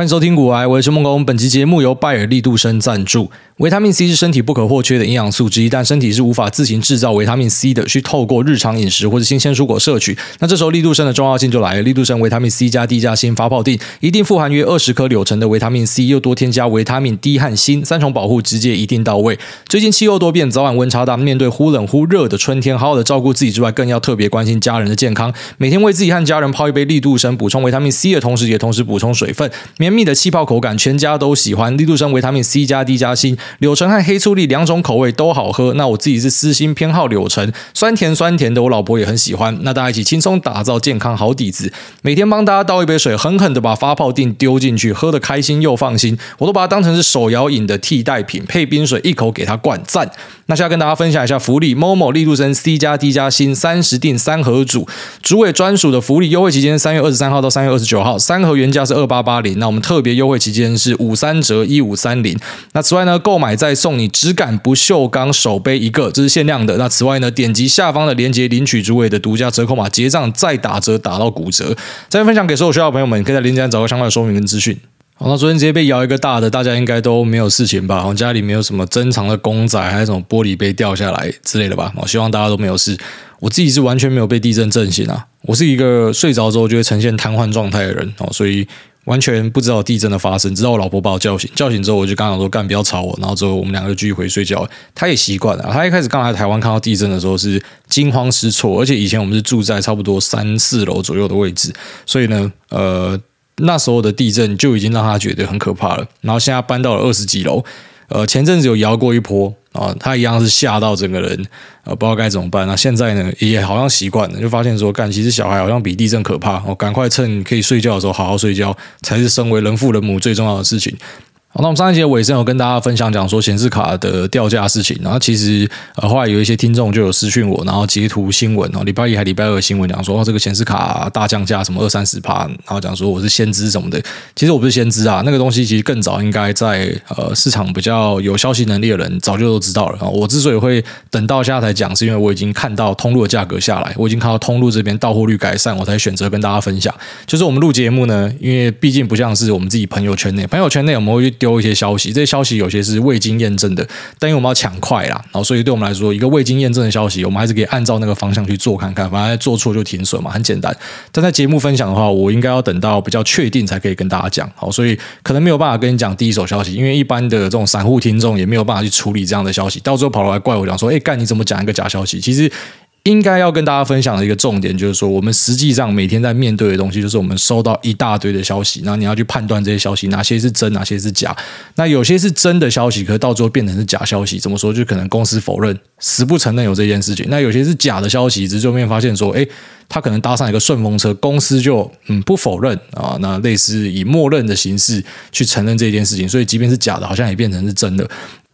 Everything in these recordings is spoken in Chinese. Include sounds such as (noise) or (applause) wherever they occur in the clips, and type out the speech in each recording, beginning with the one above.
欢迎收听古癌，我是孟工。本期节目由拜耳力度生赞助。维他命 C 是身体不可或缺的营养素之一，但身体是无法自行制造维他命 C 的，需透过日常饮食或者新鲜蔬果摄取。那这时候力度生的重要性就来了。力度生维他命 C 加 D 加锌发泡錠，一定富含约二十颗柳橙的维他命 C，又多添加维他命 D 和锌，三重保护直接一定到位。最近气候多变，早晚温差大，面对忽冷忽热的春天，好好的照顾自己之外，更要特别关心家人的健康。每天为自己和家人泡一杯力度生，补充维他命 C 的同时，也同时补充水分。绵密的气泡口感，全家都喜欢。力度生维他命 C 加 D 加锌，柳橙和黑醋栗两种口味都好喝。那我自己是私心偏好柳橙，酸甜酸甜的，我老婆也很喜欢。那大家一起轻松打造健康好底子。每天帮大家倒一杯水，狠狠的把发泡錠丢进去，喝的开心又放心。我都把它当成是手摇饮的替代品，配冰水一口给它灌赞。那现在跟大家分享一下福利：momo 力度生 C 加 D 加锌三十锭三盒组，主委专属的福利优惠期间三月二十三号到三月二十九号，三盒原价是二八八零，那我们特别优惠期。间是五三折一五三零。那此外呢，购买再送你质感不锈钢手杯一个，这是限量的。那此外呢，点击下方的链接领取主委的独家折扣码，结账再打折打到骨折。再分享给所有需要的朋友们，可以在链接上找个相关的说明跟资讯。好，那昨天直接被摇一个大的，大家应该都没有事情吧？我家里没有什么珍藏的公仔，还有什么玻璃杯掉下来之类的吧？我希望大家都没有事。我自己是完全没有被地震震醒啊！我是一个睡着之后就会呈现瘫痪状态的人哦，所以。完全不知道地震的发生，直到我老婆把我叫醒，叫醒之后我就刚刚说干，不要吵我，然后之后我们两个就继续回去睡觉。他也习惯了，他一开始刚来台湾看到地震的时候是惊慌失措，而且以前我们是住在差不多三四楼左右的位置，所以呢，呃，那时候的地震就已经让他觉得很可怕了。然后现在搬到了二十几楼，呃，前阵子有摇过一波。啊，他一样是吓到整个人，呃，不知道该怎么办。那现在呢，也好像习惯了，就发现说，干，其实小孩好像比地震可怕。哦，赶快趁可以睡觉的时候好好睡觉，才是身为人父人母最重要的事情。好，那我们上一节尾声有跟大家分享讲说显示卡的掉价事情，然后其实呃后来有一些听众就有私讯我，然后截图新闻哦，礼拜一还礼拜二新闻讲说这个显示卡大降价什么二三十趴，然后讲说我是先知什么的，其实我不是先知啊，那个东西其实更早应该在呃市场比较有消息能力的人早就都知道了啊。我之所以会等到现在才讲，是因为我已经看到通路的价格下来，我已经看到通路这边到货率改善，我才选择跟大家分享。就是我们录节目呢，因为毕竟不像是我们自己朋友圈内，朋友圈内我们会。丢一些消息，这些消息有些是未经验证的，但因为我们要抢快啦，然后所以对我们来说，一个未经验证的消息，我们还是可以按照那个方向去做看看，反正做错就停损嘛，很简单。但在节目分享的话，我应该要等到比较确定才可以跟大家讲，好，所以可能没有办法跟你讲第一手消息，因为一般的这种散户听众也没有办法去处理这样的消息，到最后跑来怪我讲说，哎，干你怎么讲一个假消息？其实。应该要跟大家分享的一个重点，就是说，我们实际上每天在面对的东西，就是我们收到一大堆的消息，然后你要去判断这些消息哪些是真，哪些是假。那有些是真的消息，可是到最后变成是假消息，怎么说？就可能公司否认，死不承认有这件事情。那有些是假的消息，只是后面发现说，诶，他可能搭上一个顺风车，公司就嗯不否认啊，那类似以默认的形式去承认这件事情，所以即便是假的，好像也变成是真的。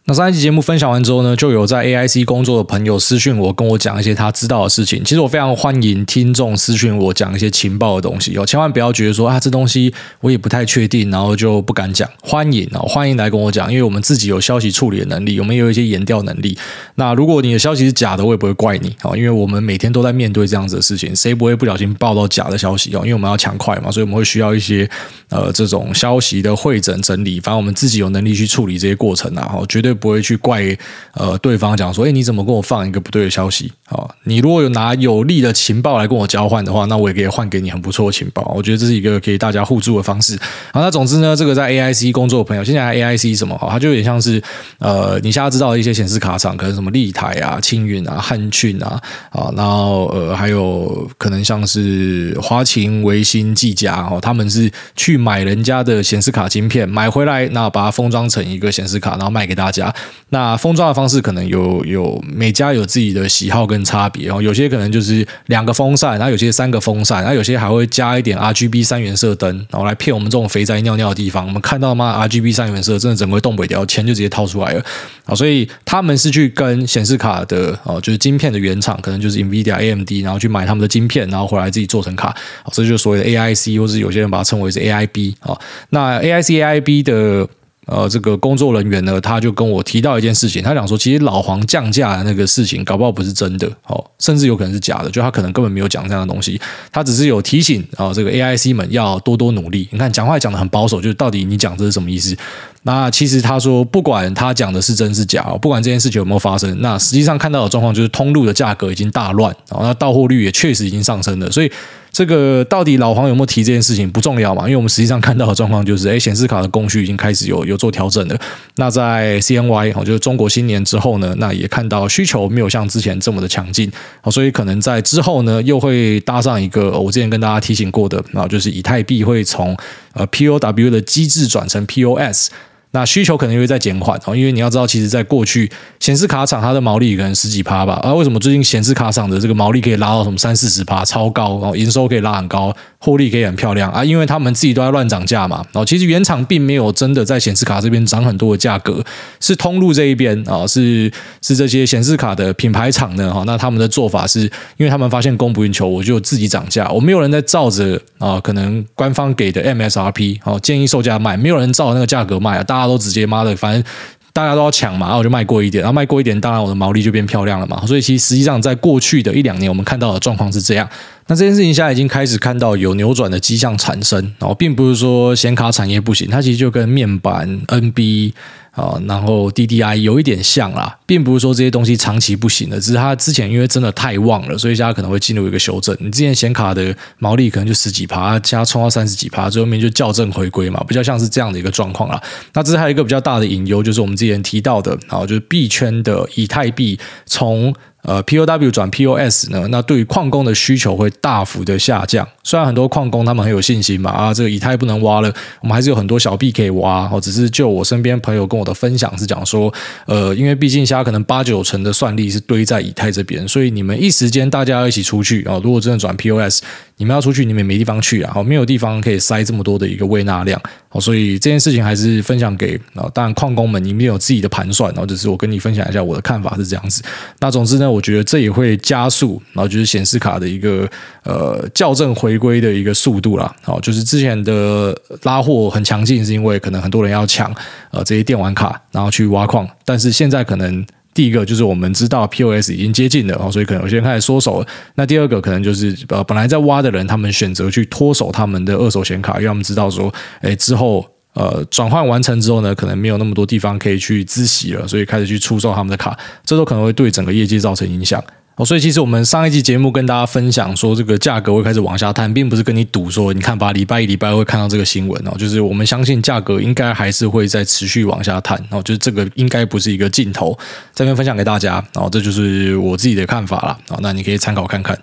那上一期节目分享完之后呢，就有在 AIC 工作的朋友私讯我，跟我讲一些他知道的事情。其实我非常欢迎听众私讯我讲一些情报的东西哦，千万不要觉得说啊，这东西我也不太确定，然后就不敢讲。欢迎啊，欢迎来跟我讲，因为我们自己有消息处理的能力，我们也有一些研调能力。那如果你的消息是假的，我也不会怪你哦，因为我们每天都在面对这样子的事情，谁不会不小心报到假的消息哦？因为我们要抢快嘛，所以我们会需要一些呃这种消息的会诊整理，反正我们自己有能力去处理这些过程啊，哈，绝对不会去怪。呃，对方讲说，哎，你怎么跟我放一个不对的消息？啊，你如果有拿有利的情报来跟我交换的话，那我也可以换给你很不错的情报。我觉得这是一个可以大家互助的方式。好，那总之呢，这个在 AIC 工作的朋友，现在 AIC 什么？它就有点像是呃，你现在知道的一些显示卡厂，可能什么立台啊、青云啊、汉讯啊，啊，然后呃，还有可能像是华擎、维新、技嘉哦，他们是去买人家的显示卡晶片，买回来，那把它封装成一个显示卡，然后卖给大家。那封装的方式可能有有每家有自己的喜好跟差别哦，有些可能就是两个风扇，然后有些三个风扇，然后有些还会加一点 RGB 三原色灯，然后来骗我们这种肥宅尿尿的地方。我们看到吗？RGB 三原色真的整个东北掉，钱就直接掏出来了啊！所以他们是去跟显示卡的哦，就是晶片的原厂，可能就是 NVIDIA、AMD，然后去买他们的晶片，然后回来自己做成卡。哦这就是所谓的 AIC，或是有些人把它称为是 AIB 啊。那 AIC、AIB 的。呃这个工作人员呢，他就跟我提到一件事情，他讲说，其实老黄降价的那个事情，搞不好不是真的哦，甚至有可能是假的，就他可能根本没有讲这样的东西，他只是有提醒啊、哦，这个 AIC 们要多多努力。你看讲话讲得很保守，就是到底你讲这是什么意思？那其实他说，不管他讲的是真是假，不管这件事情有没有发生，那实际上看到的状况就是通路的价格已经大乱，然后那到货率也确实已经上升了，所以。这个到底老黄有没有提这件事情不重要嘛？因为我们实际上看到的状况就是，哎，显示卡的供需已经开始有有做调整了。那在 CNY 哦，就是中国新年之后呢，那也看到需求没有像之前这么的强劲，所以可能在之后呢，又会搭上一个我之前跟大家提醒过的啊，就是以太币会从呃 POW 的机制转成 POS。那需求可能又会再减缓哦，因为你要知道，其实，在过去显示卡厂它的毛利可能十几趴吧，啊，为什么最近显示卡厂的这个毛利可以拉到什么三四十趴，超高哦，营收可以拉很高，获利可以很漂亮啊？因为他们自己都在乱涨价嘛，哦，其实原厂并没有真的在显示卡这边涨很多的价格，是通路这一边啊，是是这些显示卡的品牌厂呢，哈，那他们的做法是因为他们发现供不应求，我就自己涨价，我没有人在照着啊，可能官方给的 MSRP 哦，建议售价卖，没有人照那个价格卖啊，大大家都直接妈的，反正大家都要抢嘛，然后我就卖贵一点，然后卖贵一点，当然我的毛利就变漂亮了嘛。所以其实实际上在过去的一两年，我们看到的状况是这样。那这件事情现在已经开始看到有扭转的迹象产生，然后并不是说显卡产业不行，它其实就跟面板、NB 啊，然后 DDI 有一点像啦，并不是说这些东西长期不行的，只是它之前因为真的太旺了，所以现在可能会进入一个修正。你之前显卡的毛利可能就十几趴，现在冲到三十几趴，最后面就校正回归嘛，比较像是这样的一个状况啦。那这是还有一个比较大的隐忧，就是我们之前提到的，然后就是币圈的以太币从。呃，POW 转 POS 呢，那对于矿工的需求会大幅的下降。虽然很多矿工他们很有信心嘛，啊，这个以太不能挖了，我们还是有很多小币可以挖。哦，只是就我身边朋友跟我的分享是讲说，呃，因为毕竟现在可能八九成的算力是堆在以太这边，所以你们一时间大家要一起出去啊，如果真的转 POS。你们要出去，你们也没地方去啊！没有地方可以塞这么多的一个胃纳量哦，所以这件事情还是分享给啊，当然矿工们，你们有自己的盘算，然后只是我跟你分享一下我的看法是这样子。那总之呢，我觉得这也会加速，然后就是显示卡的一个呃校正回归的一个速度啦。哦，就是之前的拉货很强劲，是因为可能很多人要抢呃这些电玩卡，然后去挖矿，但是现在可能。第一个就是我们知道 POS 已经接近了，所以可能有些开始缩手。那第二个可能就是呃，本来在挖的人，他们选择去脱手他们的二手显卡，因为他们知道说，哎，之后呃转换完成之后呢，可能没有那么多地方可以去资息了，所以开始去出售他们的卡，这都可能会对整个业绩造成影响。哦，所以其实我们上一期节目跟大家分享说，这个价格会开始往下探，并不是跟你赌说，你看吧，礼拜一、礼拜二会看到这个新闻哦，就是我们相信价格应该还是会在持续往下探，哦，就是这个应该不是一个尽头，这边分享给大家，哦，这就是我自己的看法了，哦，那你可以参考看看。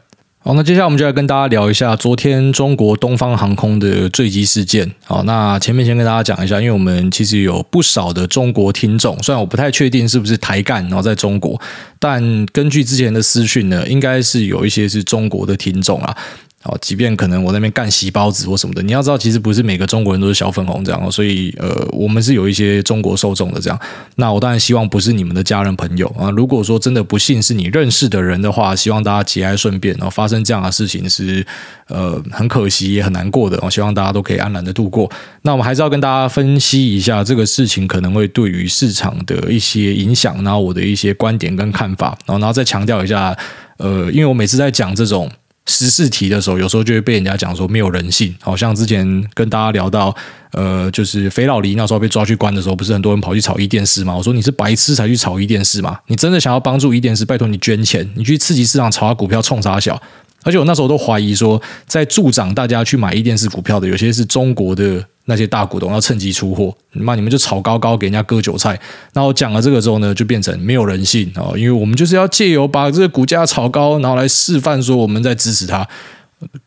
好，那接下来我们就来跟大家聊一下昨天中国东方航空的坠机事件。好，那前面先跟大家讲一下，因为我们其实有不少的中国听众，虽然我不太确定是不是台干，然后在中国，但根据之前的私讯呢，应该是有一些是中国的听众啊。哦，即便可能我那边干洗包子或什么的，你要知道，其实不是每个中国人都是小粉红这样哦，所以呃，我们是有一些中国受众的这样。那我当然希望不是你们的家人朋友啊。如果说真的不幸是你认识的人的话，希望大家节哀顺变。然后发生这样的事情是呃很可惜也很难过的。我希望大家都可以安然的度过。那我们还是要跟大家分析一下这个事情可能会对于市场的一些影响，然后我的一些观点跟看法，然后然后再强调一下，呃，因为我每次在讲这种。十四题的时候，有时候就会被人家讲说没有人性。好像之前跟大家聊到，呃，就是肥佬黎那时候被抓去关的时候，不是很多人跑去炒伊甸诗吗？我说你是白痴才去炒伊甸诗吗？你真的想要帮助伊甸诗，拜托你捐钱，你去刺激市场炒他股票冲啥小。而且我那时候都怀疑说，在助长大家去买一电视股票的，有些是中国的那些大股东要趁机出货，那你们就炒高高给人家割韭菜。然后讲了这个之后呢，就变成没有人性啊，因为我们就是要借由把这个股价炒高，然后来示范说我们在支持他。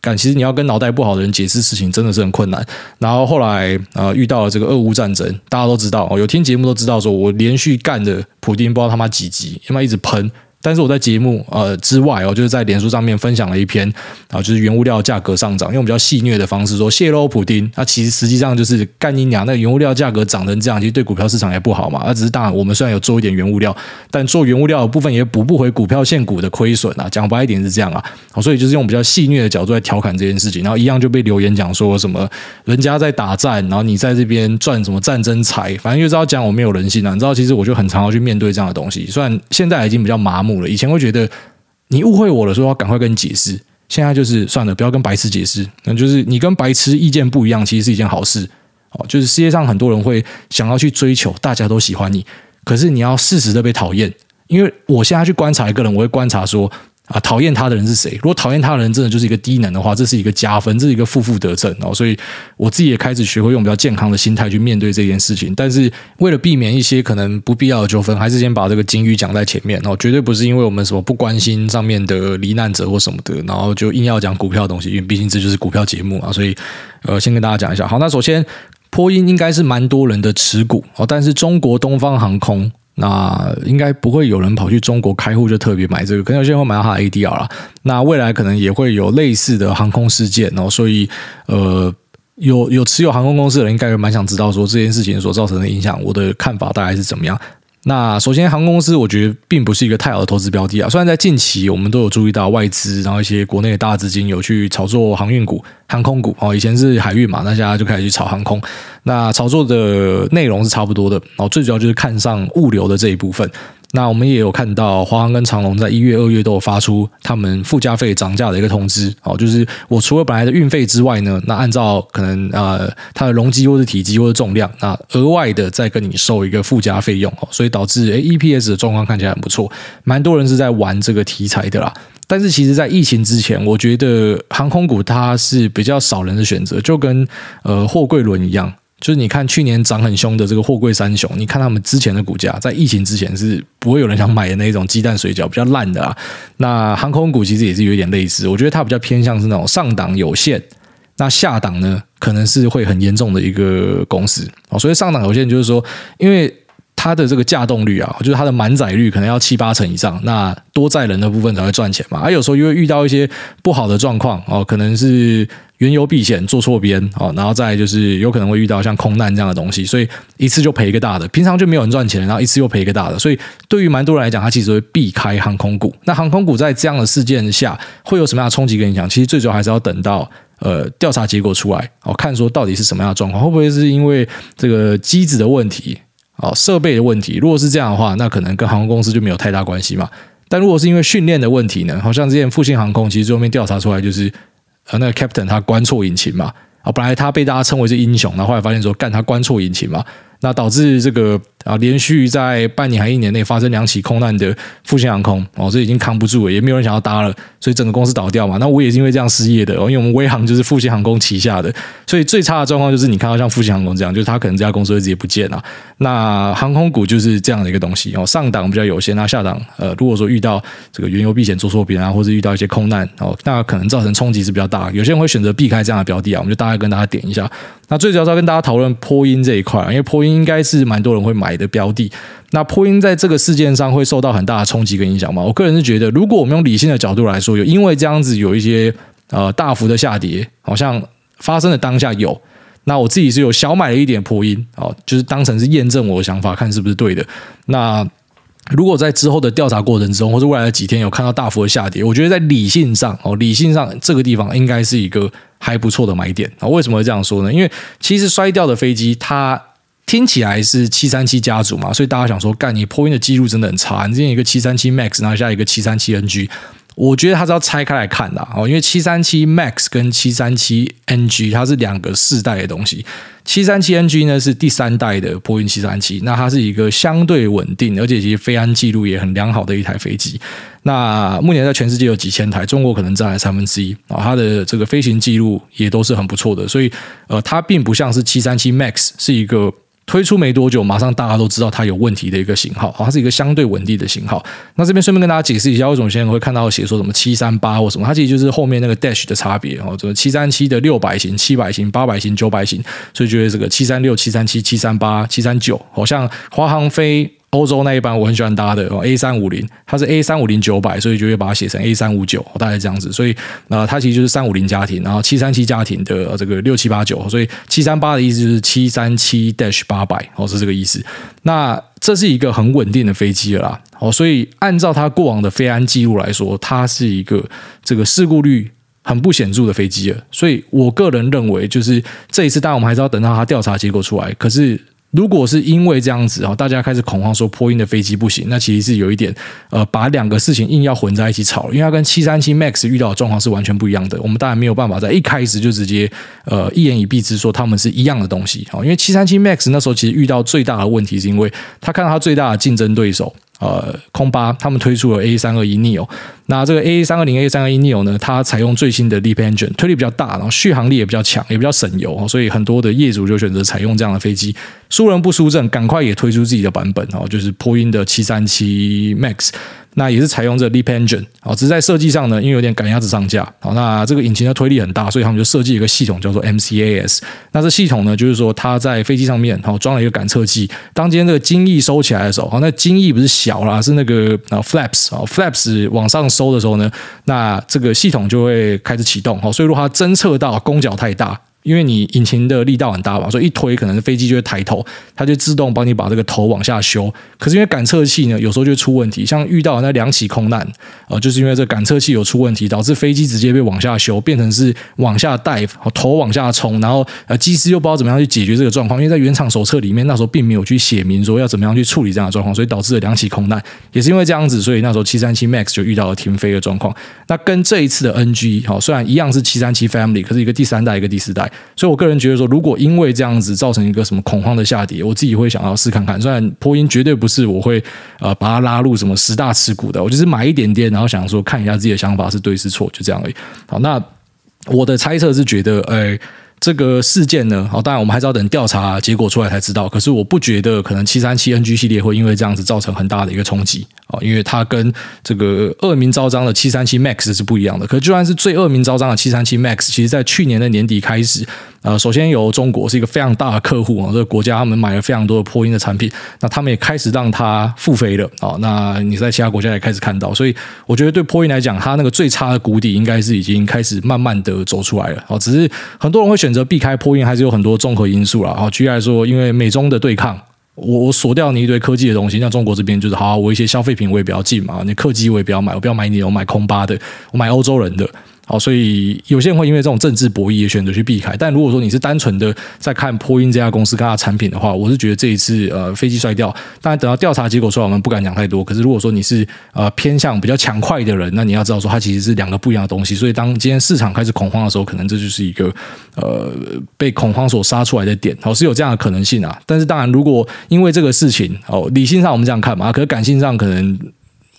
但其实你要跟脑袋不好的人解释事情，真的是很困难。然后后来呃遇到了这个俄乌战争，大家都知道哦，有听节目都知道，说我连续干的普丁不知道他妈几集，他妈一直喷。但是我在节目呃之外哦，就是在脸书上面分享了一篇啊，就是原物料价格上涨，用比较戏谑的方式说泄露普丁，那其实实际上就是干你娘，那原物料价格涨成这样，其实对股票市场也不好嘛。那只是当然，我们虽然有做一点原物料，但做原物料的部分也补不回股票现股的亏损啊。讲白一点是这样啊，所以就是用比较戏谑的角度来调侃这件事情，然后一样就被留言讲说什么人家在打战，然后你在这边赚什么战争财，反正就知道讲我没有人性啊。你知道，其实我就很常要去面对这样的东西，虽然现在已经比较麻木以前会觉得你误会我了，说要赶快跟你解释。现在就是算了，不要跟白痴解释。那就是你跟白痴意见不一样，其实是一件好事哦。就是世界上很多人会想要去追求，大家都喜欢你，可是你要适时的被讨厌。因为我现在去观察一个人，我会观察说。啊，讨厌他的人是谁？如果讨厌他的人真的就是一个低能的话，这是一个加分，这是一个负负得正哦。所以我自己也开始学会用比较健康的心态去面对这件事情。但是为了避免一些可能不必要的纠纷，还是先把这个金鱼讲在前面哦。绝对不是因为我们什么不关心上面的罹难者或什么的，然后就硬要讲股票的东西，因为毕竟这就是股票节目啊。所以呃，先跟大家讲一下。好，那首先波音应该是蛮多人的持股哦，但是中国东方航空。那应该不会有人跑去中国开户就特别买这个，可能有些人会买到它的 ADR 啦。那未来可能也会有类似的航空事件然后，所以呃，有有持有航空公司的人应该也蛮想知道说这件事情所造成的影响，我的看法大概是怎么样。那首先，航空公司我觉得并不是一个太好的投资标的啊。虽然在近期我们都有注意到外资，然后一些国内的大资金有去炒作航运股、航空股哦。以前是海运嘛，那现在就开始去炒航空。那炒作的内容是差不多的哦，最主要就是看上物流的这一部分。那我们也有看到，华航跟长荣在一月、二月都有发出他们附加费涨价的一个通知。哦，就是我除了本来的运费之外呢，那按照可能呃它的容积或是体积或是重量，那额外的再跟你收一个附加费用哦，所以导致诶 EPS 的状况看起来很不错，蛮多人是在玩这个题材的啦。但是其实，在疫情之前，我觉得航空股它是比较少人的选择，就跟呃货柜轮一样。就是你看去年涨很凶的这个货柜三雄，你看他们之前的股价，在疫情之前是不会有人想买的那种鸡蛋水饺，比较烂的啊。那航空股其实也是有点类似，我觉得它比较偏向是那种上档有限，那下档呢可能是会很严重的一个公司哦。所以上档有限就是说，因为它的这个架动率啊，就是它的满载率可能要七八成以上，那多载人的部分才会赚钱嘛。而有时候因为遇到一些不好的状况哦，可能是。原油避险做错边哦，然后再就是有可能会遇到像空难这样的东西，所以一次就赔一个大的，平常就没有人赚钱，然后一次又赔一个大的，所以对于蛮多人来讲，他其实会避开航空股。那航空股在这样的事件下会有什么样的冲击跟影响？其实最主要还是要等到呃调查结果出来哦，看说到底是什么样的状况，会不会是因为这个机子的问题哦，设备的问题？如果是这样的话，那可能跟航空公司就没有太大关系嘛。但如果是因为训练的问题呢？好像之前复兴航空其实最后面调查出来就是。呃，那个 Captain 他关错引擎嘛，啊，本来他被大家称为是英雄，然后后来发现说，干他关错引擎嘛。那导致这个啊，连续在半年还一年内发生两起空难的复兴航空哦，这已经扛不住了，也没有人想要搭了，所以整个公司倒掉嘛。那我也是因为这样失业的哦，因为我们威航就是复兴航空旗下的，所以最差的状况就是你看到像复兴航空这样，就是他可能这家公司会直接不见了。那航空股就是这样的一个东西哦，上档比较有限，那下档呃，如果说遇到这个原油避险做错别啊，或者遇到一些空难哦，那可能造成冲击是比较大。有些人会选择避开这样的标的啊，我们就大概跟大家点一下。那最主要是要跟大家讨论波音这一块，因为波音应该是蛮多人会买的标的。那波音在这个事件上会受到很大的冲击跟影响吗？我个人是觉得，如果我们用理性的角度来说，有因为这样子有一些呃大幅的下跌，好像发生的当下有。那我自己是有小买了一点波音哦，就是当成是验证我的想法，看是不是对的。那如果在之后的调查过程中，或者未来的几天有看到大幅的下跌，我觉得在理性上哦，理性上这个地方应该是一个。还不错的买点啊？为什么会这样说呢？因为其实摔掉的飞机，它听起来是七三七家族嘛，所以大家想说，干你波音的记录真的很差。你之前一个七三七 MAX，拿下一个七三七 NG，我觉得它是要拆开来看的哦。因为七三七 MAX 跟七三七 NG 它是两个世代的东西。七三七 NG 呢是第三代的波音七三七，那它是一个相对稳定，而且其实飞安记录也很良好的一台飞机。那目前在全世界有几千台，中国可能占了三分之一啊，它的这个飞行记录也都是很不错的，所以呃，它并不像是七三七 MAX 是一个。推出没多久，马上大家都知道它有问题的一个型号，它是一个相对稳定的型号。那这边顺便跟大家解释一下，为什么现在会看到写说什么七三八或什么，它其实就是后面那个 dash 的差别哦，这个七三七的六百型、七百型、八百型、九百型，所以觉得这个七三六、七三七、七三八、七三九，好像华航飞欧洲那一班我很喜欢搭的哦，A 三五零，它是 A 三五零九百，所以就会把它写成 A 三五九，大概这样子。所以呃，它其实就是三五零家庭，然后七三七家庭的这个六七八九，所以七三八的意思就是七三七 dash 八百，哦，是这个意思。那这是一个很稳定的飞机了啦，哦，所以按照它过往的飞安记录来说，它是一个这个事故率很不显著的飞机了。所以我个人认为，就是这一次，当然我们还是要等到它调查结果出来。可是。如果是因为这样子啊，大家开始恐慌说波音的飞机不行，那其实是有一点呃，把两个事情硬要混在一起炒，因为它跟七三七 MAX 遇到的状况是完全不一样的。我们当然没有办法在一开始就直接呃一言以蔽之说他们是一样的东西啊，因为七三七 MAX 那时候其实遇到最大的问题是因为他看到他最大的竞争对手。呃，空巴他们推出了 A 三二一 neo，那这个 A 三二零 A 三二一 neo 呢，它采用最新的 LEAP engine，推力比较大，然后续航力也比较强，也比较省油，所以很多的业主就选择采用这样的飞机。输人不输阵，赶快也推出自己的版本哦，就是波音的七三七 MAX。那也是采用这个 LEAP engine 啊，只是在设计上呢，因为有点赶鸭子上架，好，那这个引擎的推力很大，所以他们就设计一个系统叫做 MCAS。那这系统呢，就是说它在飞机上面好装了一个感测器，当今天这个襟翼收起来的时候，好，那襟翼不是小啦，是那个啊 flaps 啊 flaps 往上收的时候呢，那这个系统就会开始启动，好，所以如果它侦测到攻角太大。因为你引擎的力道很大嘛，所以一推可能飞机就会抬头，它就自动帮你把这个头往下修。可是因为感测器呢，有时候就会出问题，像遇到那两起空难，呃，就是因为这感测器有出问题，导致飞机直接被往下修，变成是往下带，头往下冲，然后呃，机师又不知道怎么样去解决这个状况，因为在原厂手册里面那时候并没有去写明说要怎么样去处理这样的状况，所以导致了两起空难，也是因为这样子，所以那时候七三七 MAX 就遇到了停飞的状况。那跟这一次的 NG 好，虽然一样是七三七 Family，可是一个第三代，一个第四代。所以，我个人觉得说，如果因为这样子造成一个什么恐慌的下跌，我自己会想要试看看。虽然波音绝对不是我会呃把它拉入什么十大持股的，我就是买一点点，然后想说看一下自己的想法是对是错，就这样而已。好，那我的猜测是觉得，哎。这个事件呢，好，当然我们还是要等调查结果出来才知道。可是我不觉得可能七三七 NG 系列会因为这样子造成很大的一个冲击啊，因为它跟这个恶名昭彰的七三七 MAX 是不一样的。可就算是最恶名昭彰的七三七 MAX，其实在去年的年底开始。呃，首先由中国是一个非常大的客户啊，这个国家他们买了非常多的波音的产品，那他们也开始让它复飞了啊。那你在其他国家也开始看到，所以我觉得对波音来讲，它那个最差的谷底应该是已经开始慢慢的走出来了啊。只是很多人会选选择避开破运，还是有很多综合因素啦。啊。举例来说，因为美中的对抗，我我锁掉你一堆科技的东西，像中国这边就是好，我一些消费品我也不要进嘛，你客机我也不要买，我不要买你，我买空巴的，我买欧洲人的。好，所以有些人会因为这种政治博弈也选择去避开。但如果说你是单纯的在看波音这家公司跟它产品的话，我是觉得这一次呃飞机摔掉，当然等到调查结果出来，我们不敢讲太多。可是如果说你是呃偏向比较强快的人，那你要知道说它其实是两个不一样的东西。所以当今天市场开始恐慌的时候，可能这就是一个呃被恐慌所杀出来的点。好，是有这样的可能性啊。但是当然，如果因为这个事情哦，理性上我们这样看嘛，可是感性上可能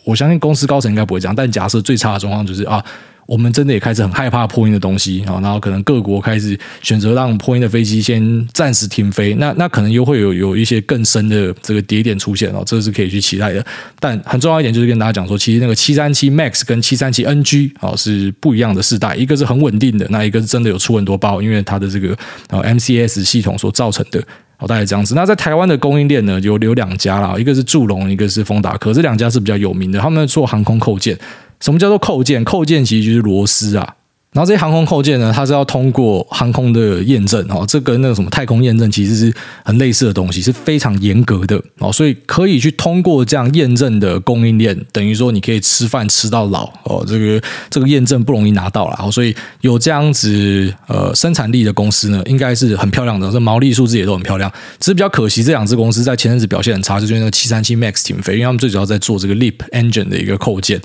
我相信公司高层应该不会这样。但假设最差的状况就是啊。我们真的也开始很害怕波音的东西啊，然后可能各国开始选择让波音的飞机先暂时停飞，那那可能又会有有一些更深的这个跌点出现哦，这是可以去期待的。但很重要一点就是跟大家讲说，其实那个七三七 MAX 跟七三七 NG 啊是不一样的世代，一个是很稳定的，那一个是真的有出很多包，因为它的这个呃 MCS 系统所造成的。好，大概这样子。那在台湾的供应链呢，有有两家啦，一个是祝龙，一个是丰达科，这两家是比较有名的，他们做航空扣件。什么叫做扣件？扣件其实就是螺丝啊。然后这些航空扣件呢，它是要通过航空的验证哦，这跟那个什么太空验证其实是很类似的东西，是非常严格的哦，所以可以去通过这样验证的供应链，等于说你可以吃饭吃到老哦。这个这个验证不容易拿到啦，所以有这样子呃生产力的公司呢，应该是很漂亮的，这毛利数字也都很漂亮。只是比较可惜，这两只公司在前阵子表现很差，就是那个七三七 MAX 停飞，因为他们最主要在做这个 LEAP engine 的一个扣件。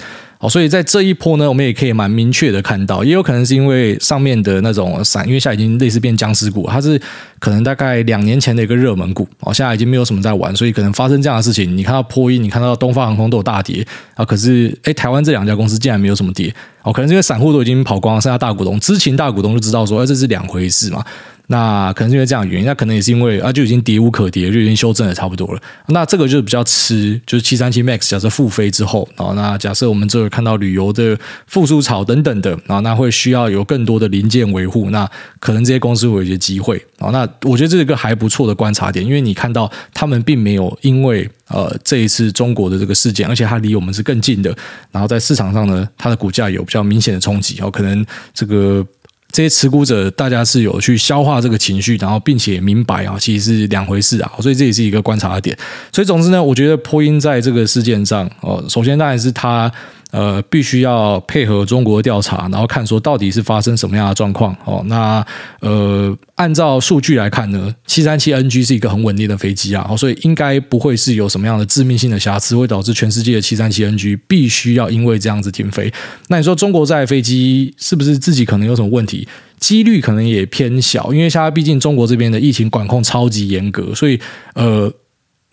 哦，所以在这一波呢，我们也可以蛮明确的看到，也有可能是因为上面的那种散，因为现在已经类似变僵尸股，它是可能大概两年前的一个热门股，哦，现在已经没有什么在玩，所以可能发生这样的事情。你看到波音，你看到东方航空都有大跌啊，可是哎，台湾这两家公司竟然没有什么跌，哦，可能是因为散户都已经跑光了，剩下大股东，知情大股东就知道说，哎，这是两回事嘛。那可能是因为这样原因，那可能也是因为啊，就已经跌无可跌，就已经修正的差不多了。那这个就是比较吃，就是七三七 MAX 假设复飞之后啊，那假设我们这儿看到旅游的复苏潮等等的啊，那会需要有更多的零件维护，那可能这些公司会有一些机会啊。那我觉得这是一个还不错的观察点，因为你看到他们并没有因为呃这一次中国的这个事件，而且它离我们是更近的，然后在市场上呢，它的股价有比较明显的冲击哦，可能这个。这些持股者，大家是有去消化这个情绪，然后并且明白啊，其实是两回事啊，所以这也是一个观察的点。所以总之呢，我觉得波音在这个事件上，哦，首先当然是他。呃，必须要配合中国调查，然后看说到底是发生什么样的状况哦。那呃，按照数据来看呢，七三七 NG 是一个很稳定的飞机啊，哦所以应该不会是有什么样的致命性的瑕疵，会导致全世界的七三七 NG 必须要因为这样子停飞。那你说中国在飞机是不是自己可能有什么问题？几率可能也偏小，因为现在毕竟中国这边的疫情管控超级严格，所以呃。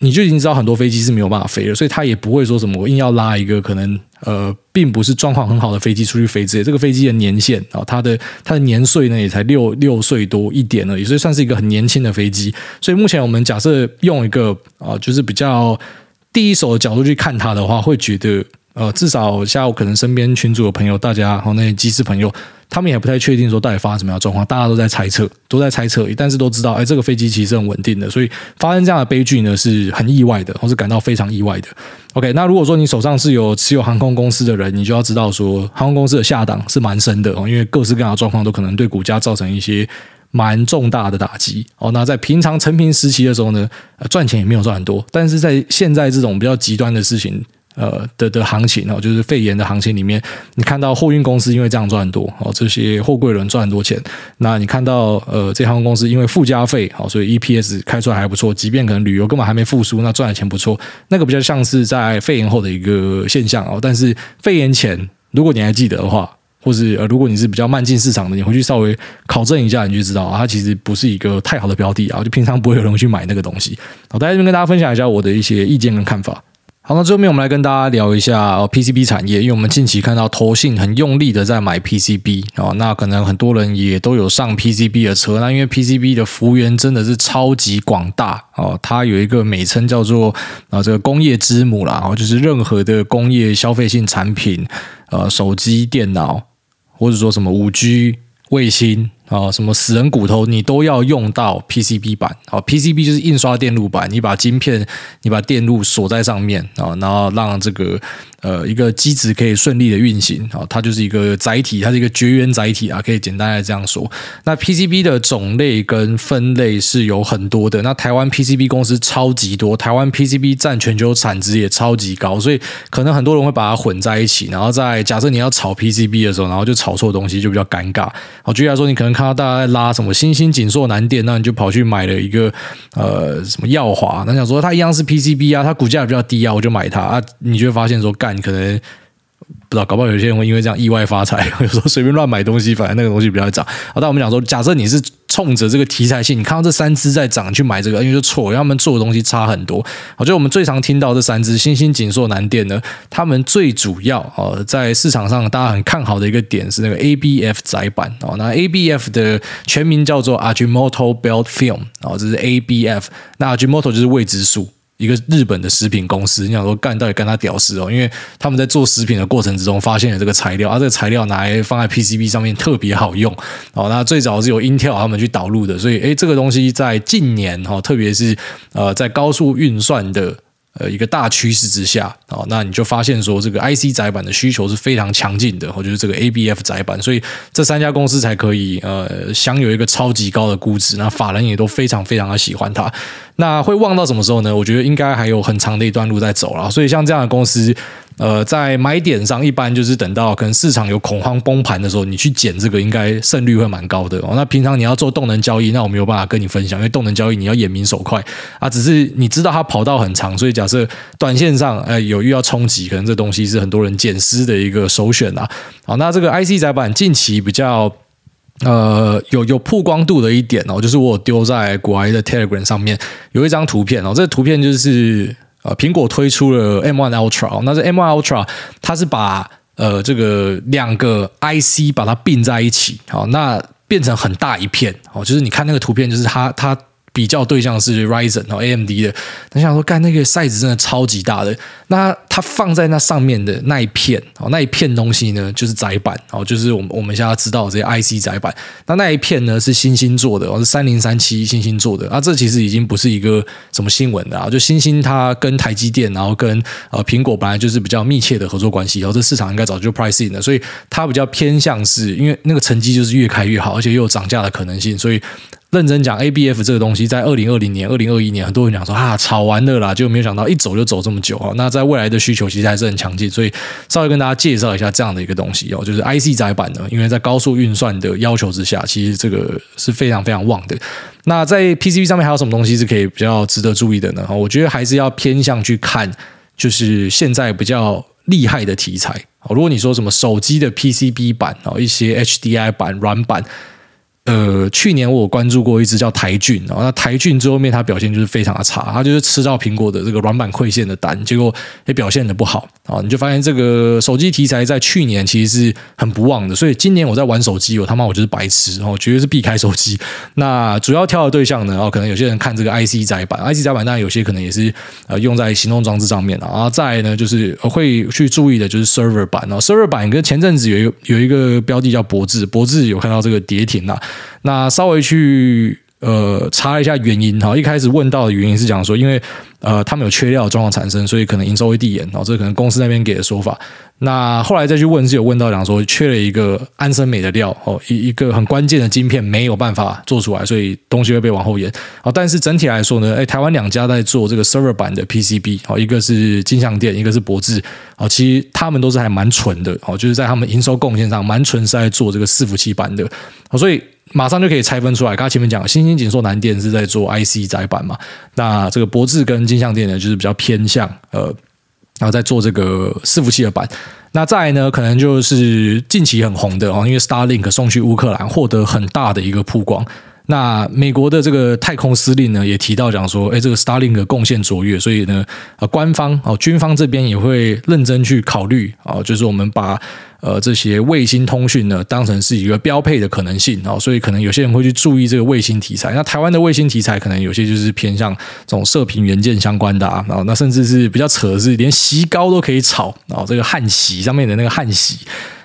你就已经知道很多飞机是没有办法飞了，所以他也不会说什么我硬要拉一个可能呃并不是状况很好的飞机出去飞之类。这个飞机的年限啊，它的它的年岁呢也才六六岁多一点而已，所以算是一个很年轻的飞机。所以目前我们假设用一个啊，就是比较第一手的角度去看它的话，会觉得呃，至少下午可能身边群组的朋友，大家和那些机师朋友。他们也不太确定说到底发生什么样的状况，大家都在猜测，都在猜测，但是都知道，哎，这个飞机其实很稳定的，所以发生这样的悲剧呢是很意外的，或是感到非常意外的。OK，那如果说你手上是有持有航空公司的人，你就要知道说，航空公司的下档是蛮深的哦，因为各式各样的状况都可能对股价造成一些蛮重大的打击哦。那在平常承平时期的时候呢，赚钱也没有赚很多，但是在现在这种比较极端的事情。呃的的行情哦，就是肺炎的行情里面，你看到货运公司因为这样赚很多哦，这些货柜轮赚很多钱。那你看到呃，这航空公司因为附加费好，所以 EPS 开出来还不错。即便可能旅游根本还没复苏，那赚的钱不错。那个比较像是在肺炎后的一个现象哦。但是肺炎前，如果你还记得的话，或是呃，如果你是比较慢进市场的，你回去稍微考证一下，你就知道，它其实不是一个太好的标的啊。就平常不会有人去买那个东西。我在这边跟大家分享一下我的一些意见跟看法。好，那最后面我们来跟大家聊一下哦 PCB 产业，因为我们近期看到投信很用力的在买 PCB 哦，那可能很多人也都有上 PCB 的车，那因为 PCB 的幅员真的是超级广大哦，它有一个美称叫做啊这个工业之母啦，哦，就是任何的工业消费性产品，呃，手机、电脑，或者说什么五 G 卫星。啊，什么死人骨头你都要用到 PCB 板啊，PCB 就是印刷电路板，你把晶片，你把电路锁在上面啊，然后让这个。呃，一个机子可以顺利的运行，好，它就是一个载体，它是一个绝缘载体啊，可以简单来这样说。那 PCB 的种类跟分类是有很多的，那台湾 PCB 公司超级多，台湾 PCB 占全球产值也超级高，所以可能很多人会把它混在一起，然后在假设你要炒 PCB 的时候，然后就炒错东西，就比较尴尬。好，举例来说，你可能看到大家在拉什么新兴、景硕、南电，那你就跑去买了一个呃什么耀华，那想说它一样是 PCB 啊，它股价也比较低啊，我就买它啊，你就会发现说干。你可能不知道，搞不好有些人会因为这样意外发财。(laughs) 有时候随便乱买东西，反正那个东西比较涨。好，但我们讲说，假设你是冲着这个题材性，你看到这三只在涨，去买这个，因为就错，因为他们做的东西差很多。好，就我们最常听到这三只，欣兴、锦硕、南电呢，他们最主要哦，在市场上大家很看好的一个点是那个 ABF 载板哦。那 ABF 的全名叫做 a r g i m o t o Built Film 哦，这是 ABF。那 a r g i m o t o 就是未知数。一个日本的食品公司，你想说干到底干他屌事哦？因为他们在做食品的过程之中发现了这个材料，啊，这个材料拿来放在 PCB 上面特别好用哦。那最早是由 Intel 他们去导入的，所以诶，这个东西在近年哈，特别是呃在高速运算的。呃，一个大趋势之下，哦，那你就发现说，这个 IC 窄板的需求是非常强劲的，或者是这个 ABF 窄板，所以这三家公司才可以呃享有一个超级高的估值，那法人也都非常非常的喜欢它。那会旺到什么时候呢？我觉得应该还有很长的一段路在走了。所以像这样的公司。呃，在买点上，一般就是等到可能市场有恐慌崩盘的时候，你去捡这个，应该胜率会蛮高的哦。那平常你要做动能交易，那我没有办法跟你分享，因为动能交易你要眼明手快啊。只是你知道它跑道很长，所以假设短线上，哎，有遇到冲击，可能这东西是很多人捡尸的一个首选啊。好，那这个 IC 载板近期比较呃有有曝光度的一点哦，就是我丢在国外的 Telegram 上面有一张图片哦，这个图片就是。呃，苹果推出了 M One Ultra，哦那这 M One Ultra 它是把呃这个两个 IC 把它并在一起，好，那变成很大一片哦，就是你看那个图片，就是它它。比较对象是 Ryzen 哦，AMD 的。他想说，干那个 size 真的超级大的。那它放在那上面的那一片哦，那一片东西呢，就是载板哦，就是我们我们现在知道这些 IC 载板。那那一片呢是星星做的哦，是三零三七星星做的。啊，这其实已经不是一个什么新闻的啊，就星星它跟台积电，然后跟呃苹果本来就是比较密切的合作关系。然后这市场应该早就 pricing 了，所以它比较偏向是因为那个成绩就是越开越好，而且又有涨价的可能性，所以。认真讲，ABF 这个东西在二零二零年、二零二一年，很多人讲说啊，炒完了啦，就没有想到一走就走这么久啊。那在未来的需求其实还是很强劲，所以稍微跟大家介绍一下这样的一个东西哦，就是 IC 载板呢，因为在高速运算的要求之下，其实这个是非常非常旺的。那在 PCB 上面还有什么东西是可以比较值得注意的呢？我觉得还是要偏向去看，就是现在比较厉害的题材。如果你说什么手机的 PCB 板，一些 HDI 板、软板。呃，去年我关注过一只叫台郡，然后那台郡最后面它表现就是非常的差，它就是吃到苹果的这个软板馈线的单，结果也表现的不好啊。你就发现这个手机题材在去年其实是很不旺的，所以今年我在玩手机，我他妈我就是白痴，然后绝对是避开手机。那主要挑的对象呢，哦，可能有些人看这个 IC 载板，IC 载板当然有些可能也是呃用在行动装置上面啊。再来呢，就是会去注意的就是 server 板哦，server 板跟前阵子有一个有一个标的叫博智，博智有看到这个跌停啊。那稍微去呃查了一下原因哈，一开始问到的原因是讲说，因为呃他们有缺料的状况产生，所以可能营收会递延，然后这可能公司那边给的说法。那后来再去问是有问到讲说缺了一个安森美的料哦，一一个很关键的晶片没有办法做出来，所以东西会被往后延。哦，但是整体来说呢，哎，台湾两家在做这个 server 版的 PCB 哦，一个是金像电，一个是博智哦，其实他们都是还蛮纯的哦，就是在他们营收贡献上蛮纯是在做这个伺服器版的，所以。马上就可以拆分出来。刚才前面讲，欣兴、紧缩、南电是在做 IC 载板嘛？那这个博智跟金像电呢，就是比较偏向呃，然后在做这个伺服器的板。那再来呢，可能就是近期很红的哦，因为 Starlink 送去乌克兰，获得很大的一个曝光。那美国的这个太空司令呢，也提到讲说，哎，这个 Starlink 的贡献卓越，所以呢，呃，官方哦，军方这边也会认真去考虑啊，就是我们把。呃，这些卫星通讯呢，当成是一个标配的可能性啊，所以可能有些人会去注意这个卫星题材。那台湾的卫星题材，可能有些就是偏向这种射频元件相关的啊，那甚至是比较扯的是，连锡膏都可以炒啊，这个汉锡上面的那个汉锡。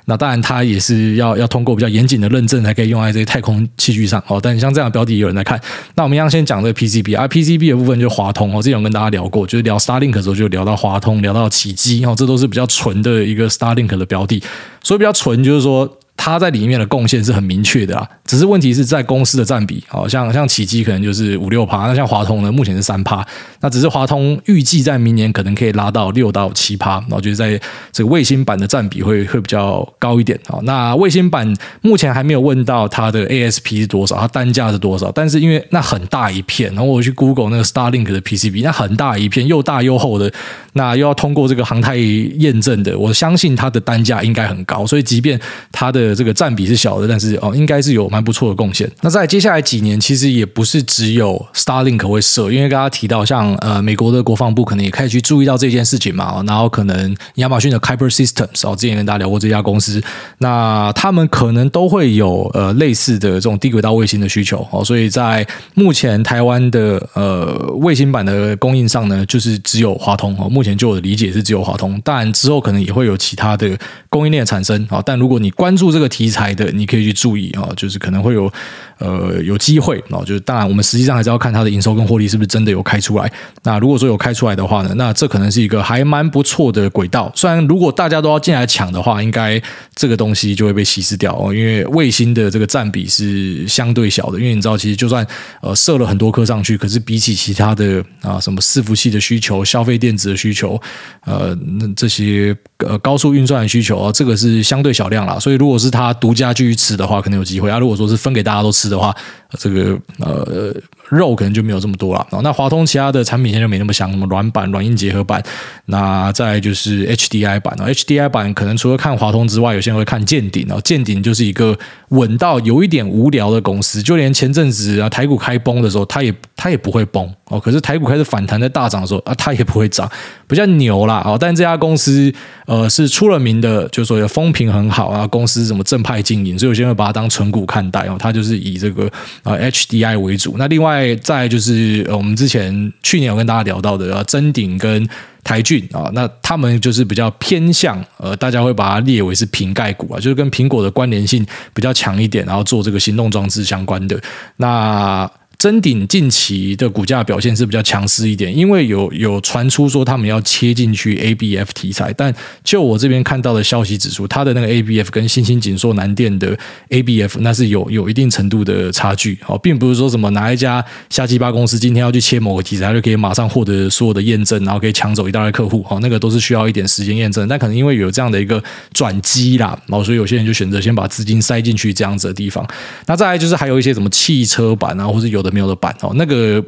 那当然，它也是要要通过比较严谨的认证才可以用在这些太空器具上哦。但你像这样的标的，有人在看。那我们一样先讲这个 PCB 啊，PCB 的部分就是华通哦。之前有跟大家聊过，就是聊 Starlink 的时候就聊到华通，聊到奇迹哦，这都是比较纯的一个 Starlink 的标的。所以比较纯，就是说。它在里面的贡献是很明确的啊，只是问题是在公司的占比，好像像启基可能就是五六趴，那像华通呢，目前是三趴，那只是华通预计在明年可能可以拉到六到七趴，然后就是在这个卫星版的占比会会比较高一点啊。那卫星版目前还没有问到它的 ASP 是多少，它单价是多少，但是因为那很大一片，然后我去 Google 那个 Starlink 的 PCB，那很大一片，又大又厚的，那又要通过这个航太验证的，我相信它的单价应该很高，所以即便它的这个占比是小的，但是哦，应该是有蛮不错的贡献。那在接下来几年，其实也不是只有 Starlink 会设，因为刚刚提到像呃美国的国防部可能也开始去注意到这件事情嘛，然后可能亚马逊的 Kuiper Systems 哦，之前跟大家聊过这家公司，那他们可能都会有呃类似的这种低轨道卫星的需求哦，所以在目前台湾的呃卫星版的供应上呢，就是只有华通哦，目前就我的理解是只有华通，当然之后可能也会有其他的供应链产生啊，但如果你关注这个题材，的，你可以去注意啊，就是可能会有呃有机会哦，就是当然我们实际上还是要看它的营收跟获利是不是真的有开出来。那如果说有开出来的话呢，那这可能是一个还蛮不错的轨道。虽然如果大家都要进来抢的话，应该这个东西就会被稀释掉哦，因为卫星的这个占比是相对小的。因为你知道，其实就算呃设了很多颗上去，可是比起其他的啊什么伺服器的需求、消费电子的需求，呃那这些呃高速运算的需求啊，这个是相对小量啦。所以如果是是它独家继续吃的话，可能有机会啊。如果说是分给大家都吃的话，这个呃肉可能就没有这么多了。那华通其他的产品线就没那么强，什么软板、软硬结合板，那再就是 HDI 板。HDI 板可能除了看华通之外，有些人会看剑鼎。然后健鼎就是一个稳到有一点无聊的公司，就连前阵子啊台股开崩的时候，它也它也不会崩哦。可是台股开始反弹在大涨的时候啊，它也不会涨，比较牛啦。哦，但这家公司呃是出了名的，就是说风评很好啊，公司什么。正派经营，所以有些人把它当存股看待哦。它就是以这个呃 HDI 为主。那另外再就是呃我们之前去年有跟大家聊到的臻鼎跟台郡啊，那他们就是比较偏向呃，大家会把它列为是瓶盖股啊，就是跟苹果的关联性比较强一点，然后做这个行动装置相关的那。真鼎近期的股价表现是比较强势一点，因为有有传出说他们要切进去 ABF 题材，但就我这边看到的消息指出，它的那个 ABF 跟新兴紧缩南电的 ABF 那是有有一定程度的差距，哦，并不是说什么哪一家瞎鸡巴公司今天要去切某个题材，它就可以马上获得所有的验证，然后可以抢走一大堆客户，哦，那个都是需要一点时间验证，但可能因为有这样的一个转机啦，然后所以有些人就选择先把资金塞进去这样子的地方。那再来就是还有一些什么汽车板啊，或者有没有的板哦，那个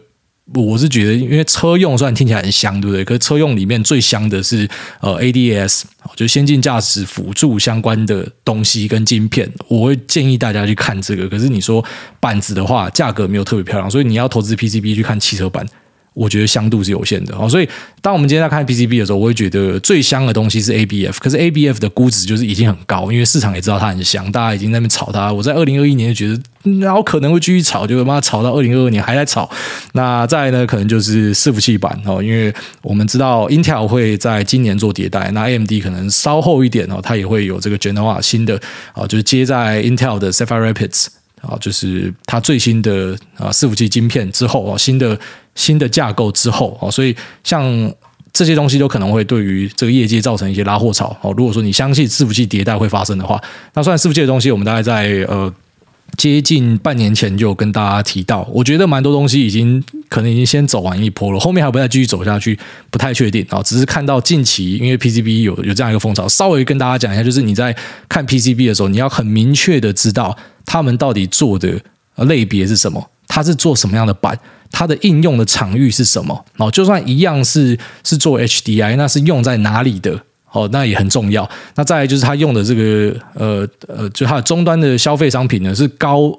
我是觉得，因为车用虽然听起来很香，对不对？可是车用里面最香的是呃 ADAS，就先进驾驶辅助相关的东西跟晶片，我会建议大家去看这个。可是你说板子的话，价格没有特别漂亮，所以你要投资 PCB 去看汽车板。我觉得香度是有限的哦，所以当我们今天在看 PCB 的时候，我会觉得最香的东西是 ABF，可是 ABF 的估值就是已经很高，因为市场也知道它很香，大家已经在那边炒它。我在二零二一年就觉得，然后可能会继续炒，就他妈炒到二零二二年还在炒。那再来呢，可能就是伺服器板哦，因为我们知道 Intel 会在今年做迭代，那 AMD 可能稍后一点哦，它也会有这个 Genoa 新的啊，就是接在 Intel 的 Sapphire Rapids 啊，就是它最新的啊伺服器晶片之后啊，新的。新的架构之后哦，所以像这些东西都可能会对于这个业界造成一些拉货潮哦。如果说你相信伺服器迭代会发生的话，那算伺服器的东西我们大概在呃接近半年前就跟大家提到，我觉得蛮多东西已经可能已经先走完一波了，后面还不再继续走下去，不太确定啊。只是看到近期因为 PCB 有有这样一个风潮，稍微跟大家讲一下，就是你在看 PCB 的时候，你要很明确的知道他们到底做的类别是什么，它是做什么样的板。它的应用的场域是什么？哦，就算一样是是做 HDI，那是用在哪里的？哦，那也很重要。那再来就是它用的这个呃呃，就它的终端的消费商品呢，是高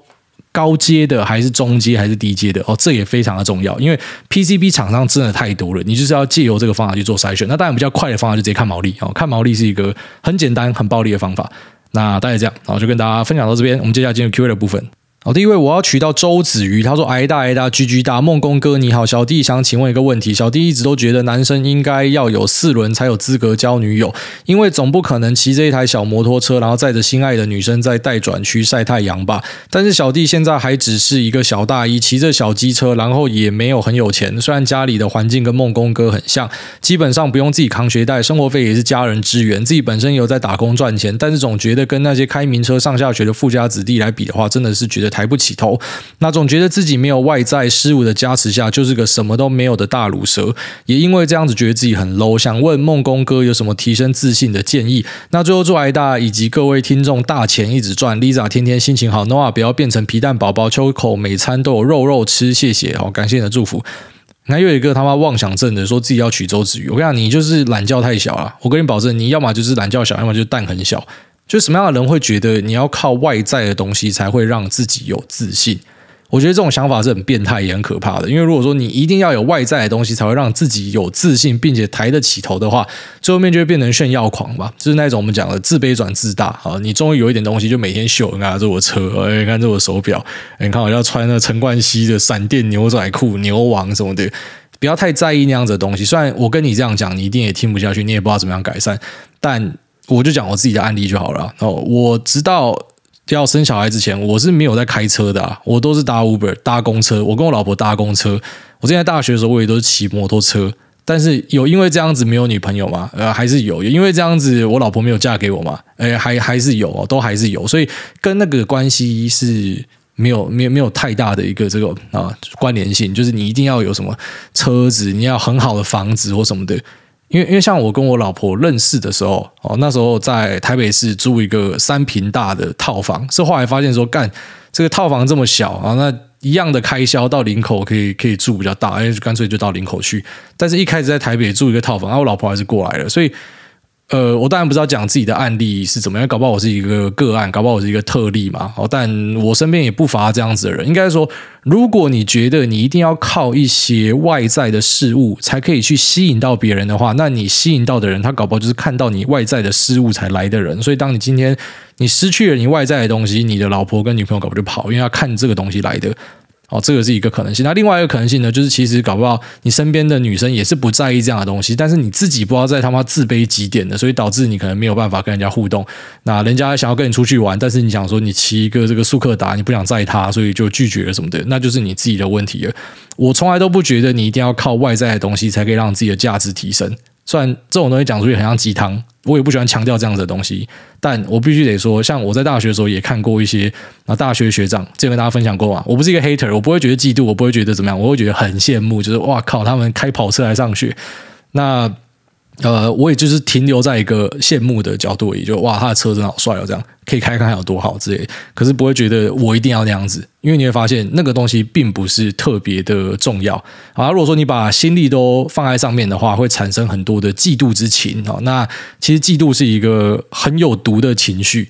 高阶的还是中阶还是低阶的？哦，这也非常的重要，因为 PCB 厂商真的太多了，你就是要借由这个方法去做筛选。那当然比较快的方法就直接看毛利哦，看毛利是一个很简单很暴力的方法。那大概这样，好，就跟大家分享到这边，我们接下来进入 Q&A 的部分。好，第一位我要取到周子瑜，他说：“挨大挨大，居居大，梦工哥你好，小弟想请问一个问题，小弟一直都觉得男生应该要有四轮才有资格交女友，因为总不可能骑着一台小摩托车，然后载着心爱的女生在待转区晒太阳吧？但是小弟现在还只是一个小大一，骑着小机车，然后也没有很有钱，虽然家里的环境跟梦工哥很像，基本上不用自己扛学贷，生活费也是家人支援，自己本身有在打工赚钱，但是总觉得跟那些开名车上下学的富家子弟来比的话，真的是觉得太抬不起头，那总觉得自己没有外在事物的加持下，就是个什么都没有的大鲁蛇。也因为这样子，觉得自己很 low。想问梦工哥有什么提升自信的建议？那最后祝挨大以及各位听众大钱一直赚，Lisa 天天心情好，Noah 不要变成皮蛋宝宝，秋口每餐都有肉肉吃，谢谢，好感谢你的祝福。那又有一个他妈妄想症的，说自己要娶周子瑜，我跟你讲，你就是懒觉太小了。我跟你保证，你要么就是懒觉小，要么就是蛋很小。就什么样的人会觉得你要靠外在的东西才会让自己有自信？我觉得这种想法是很变态也很可怕的。因为如果说你一定要有外在的东西才会让自己有自信，并且抬得起头的话，最后面就会变成炫耀狂吧。就是那种我们讲的自卑转自大啊！你终于有一点东西，就每天秀，你看这我车，哎，你看这我手表，你看我要穿那陈冠希的闪电牛仔裤、牛王什么的，不要太在意那样子的东西。虽然我跟你这样讲，你一定也听不下去，你也不知道怎么样改善，但。我就讲我自己的案例就好了哦。我直到要生小孩之前，我是没有在开车的，我都是搭 Uber 搭公车。我跟我老婆搭公车。我之前在大学的时候，我也都是骑摩托车。但是有因为这样子没有女朋友吗？呃，还是有。因为这样子我老婆没有嫁给我吗？诶，还还是有，都还是有。所以跟那个关系是没有没有没有太大的一个这个啊关联性。就是你一定要有什么车子，你要很好的房子或什么的。因为因为像我跟我老婆认识的时候，哦，那时候在台北市租一个三平大的套房，是后来发现说，干这个套房这么小啊，那一样的开销到林口可以可以住比较大，哎干脆就到林口去。但是一开始在台北住一个套房，然后我老婆还是过来了，所以呃，我当然不知道讲自己的案例是怎么样，搞不好我是一个个案，搞不好我是一个特例嘛。哦，但我身边也不乏这样子的人。应该说，如果你觉得你一定要靠一些外在的事物才可以去吸引到别人的话，那你吸引到的人，他搞不好就是看到你外在的事物才来的人。所以，当你今天你失去了你外在的东西，你的老婆跟女朋友搞不就跑，因为要看这个东西来的。哦，这个是一个可能性。那另外一个可能性呢，就是其实搞不好你身边的女生也是不在意这样的东西，但是你自己不知道在他妈自卑几点的，所以导致你可能没有办法跟人家互动。那人家想要跟你出去玩，但是你想说你骑一个这个速克达，你不想载他，所以就拒绝了什么的，那就是你自己的问题了。我从来都不觉得你一定要靠外在的东西才可以让自己的价值提升。虽然这种东西讲出去很像鸡汤，我也不喜欢强调这样子的东西，但我必须得说，像我在大学的时候也看过一些啊，大学学长，这跟大家分享过嘛，我不是一个 hater，我不会觉得嫉妒，我不会觉得怎么样，我会觉得很羡慕，就是哇靠，他们开跑车来上学，那。呃，我也就是停留在一个羡慕的角度也，就哇，他的车真好帅哦，这样可以开开有多好之类。可是不会觉得我一定要那样子，因为你会发现那个东西并不是特别的重要。啊，如果说你把心力都放在上面的话，会产生很多的嫉妒之情啊。那其实嫉妒是一个很有毒的情绪。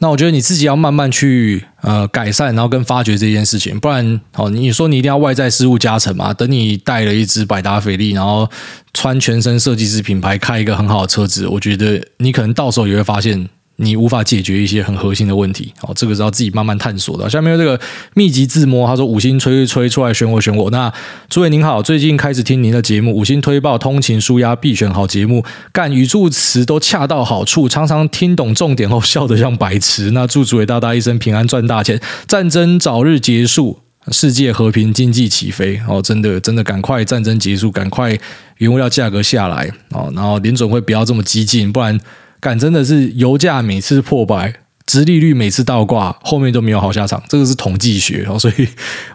那我觉得你自己要慢慢去呃改善，然后跟发掘这件事情，不然哦，你说你一定要外在事物加成嘛？等你带了一只百达翡丽，然后穿全身设计师品牌，开一个很好的车子，我觉得你可能到时候也会发现。你无法解决一些很核心的问题，好，这个是要自己慢慢探索的。下面这个密集自摸，他说五星吹吹出来选我选我。那诸位您好，最近开始听您的节目，五星推爆通勤舒压必选好节目，干语助词都恰到好处，常常听懂重点后笑得像白痴。那祝诸位大大一生平安赚大钱，战争早日结束，世界和平，经济起飞。哦，真的真的赶快战争结束，赶快原物料价格下来哦，然后联准会不要这么激进，不然。感真的是油价每次破百。殖利率每次倒挂，后面都没有好下场，这个是统计学，所以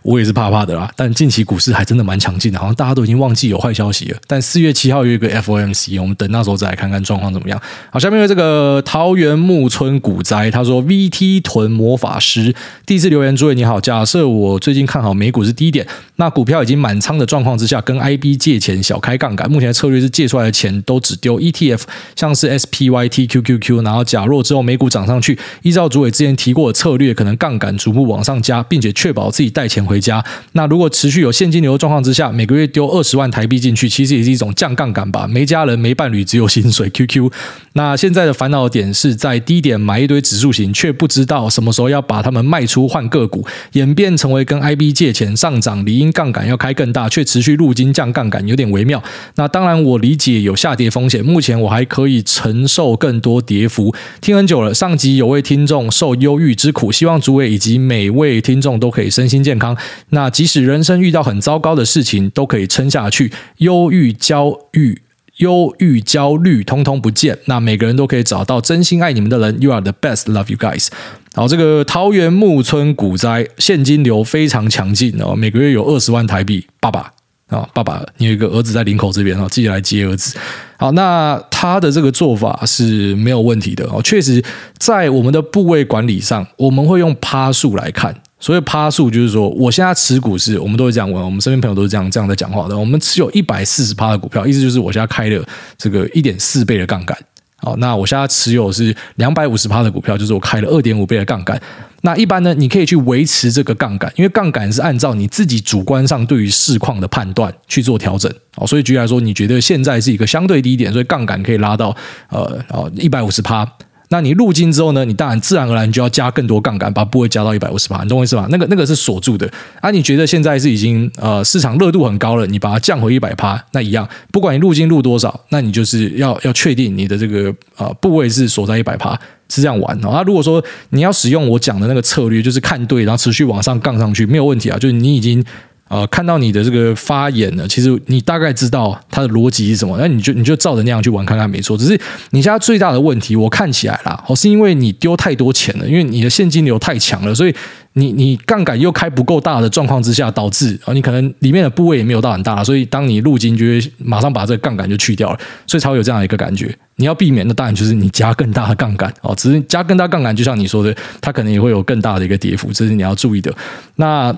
我也是怕怕的啦。但近期股市还真的蛮强劲的，好像大家都已经忘记有坏消息了。但四月七号有一个 FOMC，我们等那时候再来看看状况怎么样。好，下面有这个桃园木村股灾，他说 VT 屯魔法师第一次留言，诸位你好，假设我最近看好美股是低点，那股票已经满仓的状况之下，跟 IB 借钱小开杠杆，目前的策略是借出来的钱都只丢 ETF，像是 SPYT QQQ，然后假若之后美股涨上去。依照主委之前提过的策略，可能杠杆逐步往上加，并且确保自己带钱回家。那如果持续有现金流的状况之下，每个月丢二十万台币进去，其实也是一种降杠杆吧。没家人、没伴侣，只有薪水。(laughs) QQ。那现在的烦恼点是在低点买一堆指数型，却不知道什么时候要把它们卖出换个股，演变成为跟 IB 借钱上涨，理应杠杆要开更大，却持续入金降杠杆，有点微妙。那当然我理解有下跌风险，目前我还可以承受更多跌幅。听很久了，上集有位听。众受忧郁之苦，希望诸位以及每位听众都可以身心健康。那即使人生遇到很糟糕的事情，都可以撑下去。忧郁、焦虑、忧郁、焦虑，通通不见。那每个人都可以找到真心爱你们的人。You are the best, love you guys。好，这个桃园木村股灾现金流非常强劲哦，每个月有二十万台币。爸爸啊，爸爸，你有一个儿子在领口这边啊，自己来接儿子。好，那他的这个做法是没有问题的哦。确实，在我们的部位管理上，我们会用趴数来看。所以趴数就是说，我现在持股是，我们都会这样问，我们身边朋友都是这样这样在讲话的。我们持有一百四十趴的股票，意思就是我现在开了这个一点四倍的杠杆。哦，那我现在持有是两百五十趴的股票，就是我开了二点五倍的杠杆。那一般呢，你可以去维持这个杠杆，因为杠杆是按照你自己主观上对于市况的判断去做调整。哦，所以举例来说，你觉得现在是一个相对低点，所以杠杆可以拉到呃哦一百五十趴。那你入金之后呢？你当然自然而然就要加更多杠杆，把部位加到一百五十八，你懂我意思吧？那个那个是锁住的。啊，你觉得现在是已经呃市场热度很高了，你把它降回一百趴，那一样，不管你入金入多少，那你就是要要确定你的这个呃部位是锁在一百趴，是这样玩哦。那如果说你要使用我讲的那个策略，就是看对，然后持续往上杠上去，没有问题啊。就是你已经。呃，看到你的这个发言呢，其实你大概知道它的逻辑是什么，那你就你就照着那样去玩看看，没错。只是你现在最大的问题，我看起来啦，哦，是因为你丢太多钱了，因为你的现金流太强了，所以你你杠杆又开不够大的状况之下，导致啊，你可能里面的部位也没有到很大，所以当你入金就会马上把这个杠杆就去掉了，所以才会有这样一个感觉。你要避免的当然就是你加更大的杠杆哦，只是加更大杠杆，就像你说的，它可能也会有更大的一个跌幅，这是你要注意的。那。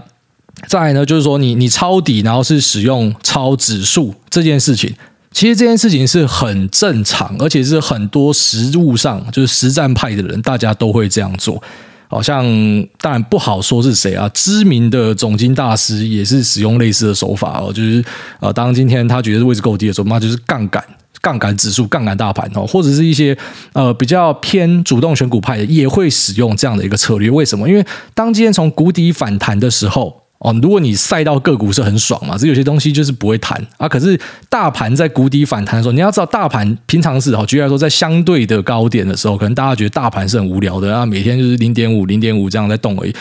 再来呢，就是说你你抄底，然后是使用抄指数这件事情，其实这件事情是很正常，而且是很多实务上就是实战派的人，大家都会这样做。好像当然不好说是谁啊，知名的总经大师也是使用类似的手法哦，就是呃，当今天他觉得位置够低的时候，那就是杠杆、杠杆指数、杠杆大盘哦，或者是一些呃比较偏主动选股派的也会使用这样的一个策略。为什么？因为当今天从谷底反弹的时候。哦，如果你赛道个股是很爽嘛，这有些东西就是不会弹啊。可是大盘在谷底反弹的时候，你要知道，大盘平常是哦，举例来说，在相对的高点的时候，可能大家觉得大盘是很无聊的啊，每天就是零点五、零点五这样在动而已。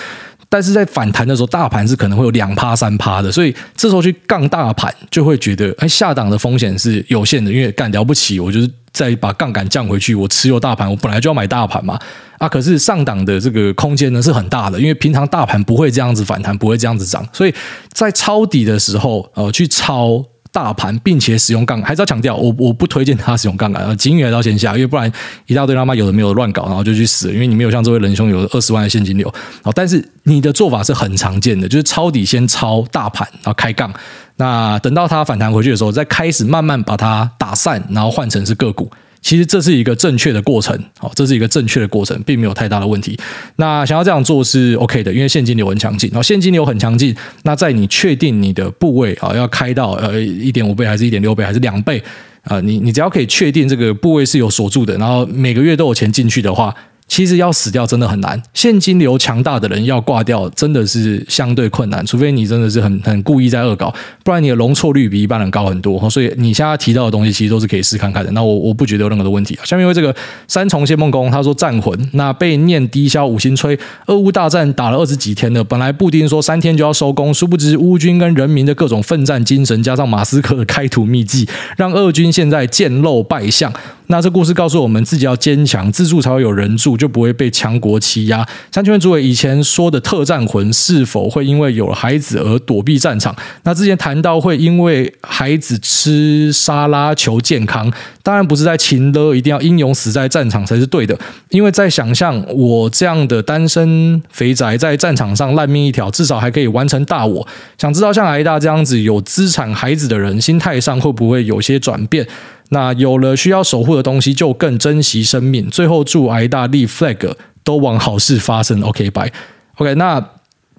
但是在反弹的时候，大盘是可能会有两趴、三趴的，所以这时候去杠大盘，就会觉得哎，下档的风险是有限的，因为干了不起，我就是再把杠杆降回去，我持有大盘，我本来就要买大盘嘛。啊，可是上档的这个空间呢是很大的，因为平常大盘不会这样子反弹，不会这样子涨，所以在抄底的时候，呃，去抄大盘，并且使用杠杆，还是要强调，我我不推荐他使用杠杆，呃，警语还是要先下，因为不然一大堆他妈有的没有乱搞，然后就去死，因为你没有像这位仁兄有二十万的现金流，好，但是你的做法是很常见的，就是抄底先抄大盘，然后开杠，那等到它反弹回去的时候，再开始慢慢把它打散，然后换成是个股。其实这是一个正确的过程，好，这是一个正确的过程，并没有太大的问题。那想要这样做是 OK 的，因为现金流很强劲，然后现金流很强劲，那在你确定你的部位啊要开到呃一点五倍还是一点六倍还是两倍啊，你你只要可以确定这个部位是有锁住的，然后每个月都有钱进去的话。其实要死掉真的很难，现金流强大的人要挂掉真的是相对困难，除非你真的是很很故意在恶搞，不然你的容错率比一般人高很多。所以你现在提到的东西其实都是可以试看看的。那我我不觉得有任何的问题。下面因为这个三重谢梦工他说战魂，那被念低消五星吹，俄乌大战打了二十几天了，本来布丁说三天就要收工，殊不知乌军跟人民的各种奋战精神，加上马斯克的开图秘技，让俄军现在见漏败相。那这故事告诉我们，自己要坚强，自助才会有人助，就不会被强国欺压。像请问主委以前说的特战魂，是否会因为有了孩子而躲避战场？那之前谈到会因为孩子吃沙拉求健康，当然不是在勤勒，一定要英勇死在战场才是对的。因为在想象我这样的单身肥宅在战场上烂命一条，至少还可以完成大我。想知道像癌大这样子有资产孩子的人，心态上会不会有些转变？那有了需要守护的东西，就更珍惜生命。最后祝癌大立 flag 都往好事发生。OK，拜。OK，那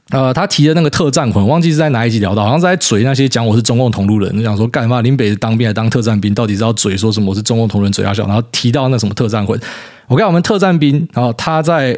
呃，他提的那个特战魂，忘记是在哪一集聊到，好像是在嘴那些讲我是中共同路人，就想说干嘛林北当兵还当特战兵，到底是要嘴说什么我是中共同路人嘴下笑，然后提到那什么特战魂。我看我们特战兵，然后他在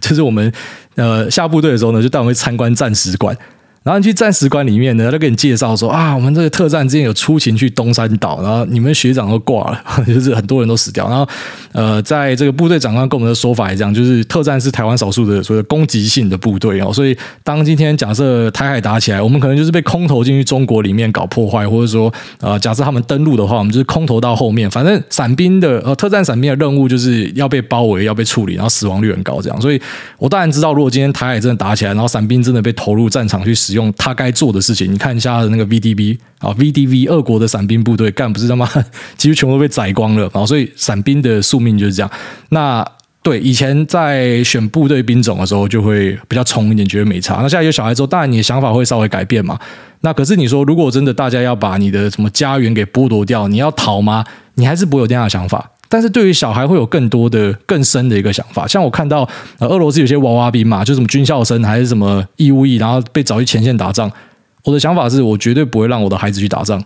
就是我们呃下部队的时候呢，就带我们去参观战史馆。然后你去战史馆里面呢，他给你介绍说啊，我们这个特战之前有出勤去东山岛，然后你们学长都挂了，(laughs) 就是很多人都死掉。然后呃，在这个部队长官跟我们的说法也这样，就是特战是台湾少数的所谓攻击性的部队哦。所以当今天假设台海打起来，我们可能就是被空投进去中国里面搞破坏，或者说呃，假设他们登陆的话，我们就是空投到后面。反正伞兵的呃特战伞兵的任务就是要被包围，要被处理，然后死亡率很高这样。所以我当然知道，如果今天台海真的打起来，然后伞兵真的被投入战场去。使用他该做的事情，你看一下那个 VDV 啊，VDV 俄国的伞兵部队干不是他妈 (laughs) 几乎全部都被宰光了啊，所以伞兵的宿命就是这样。那对以前在选部队兵种的时候，就会比较冲一点，觉得没差。那现在有小孩之后，当然你的想法会稍微改变嘛。那可是你说，如果真的大家要把你的什么家园给剥夺掉，你要逃吗？你还是不会有这样的想法。但是对于小孩会有更多的更深的一个想法，像我看到呃俄罗斯有些娃娃兵嘛，就什么军校生还是什么义务役，然后被找去前线打仗。我的想法是我绝对不会让我的孩子去打仗。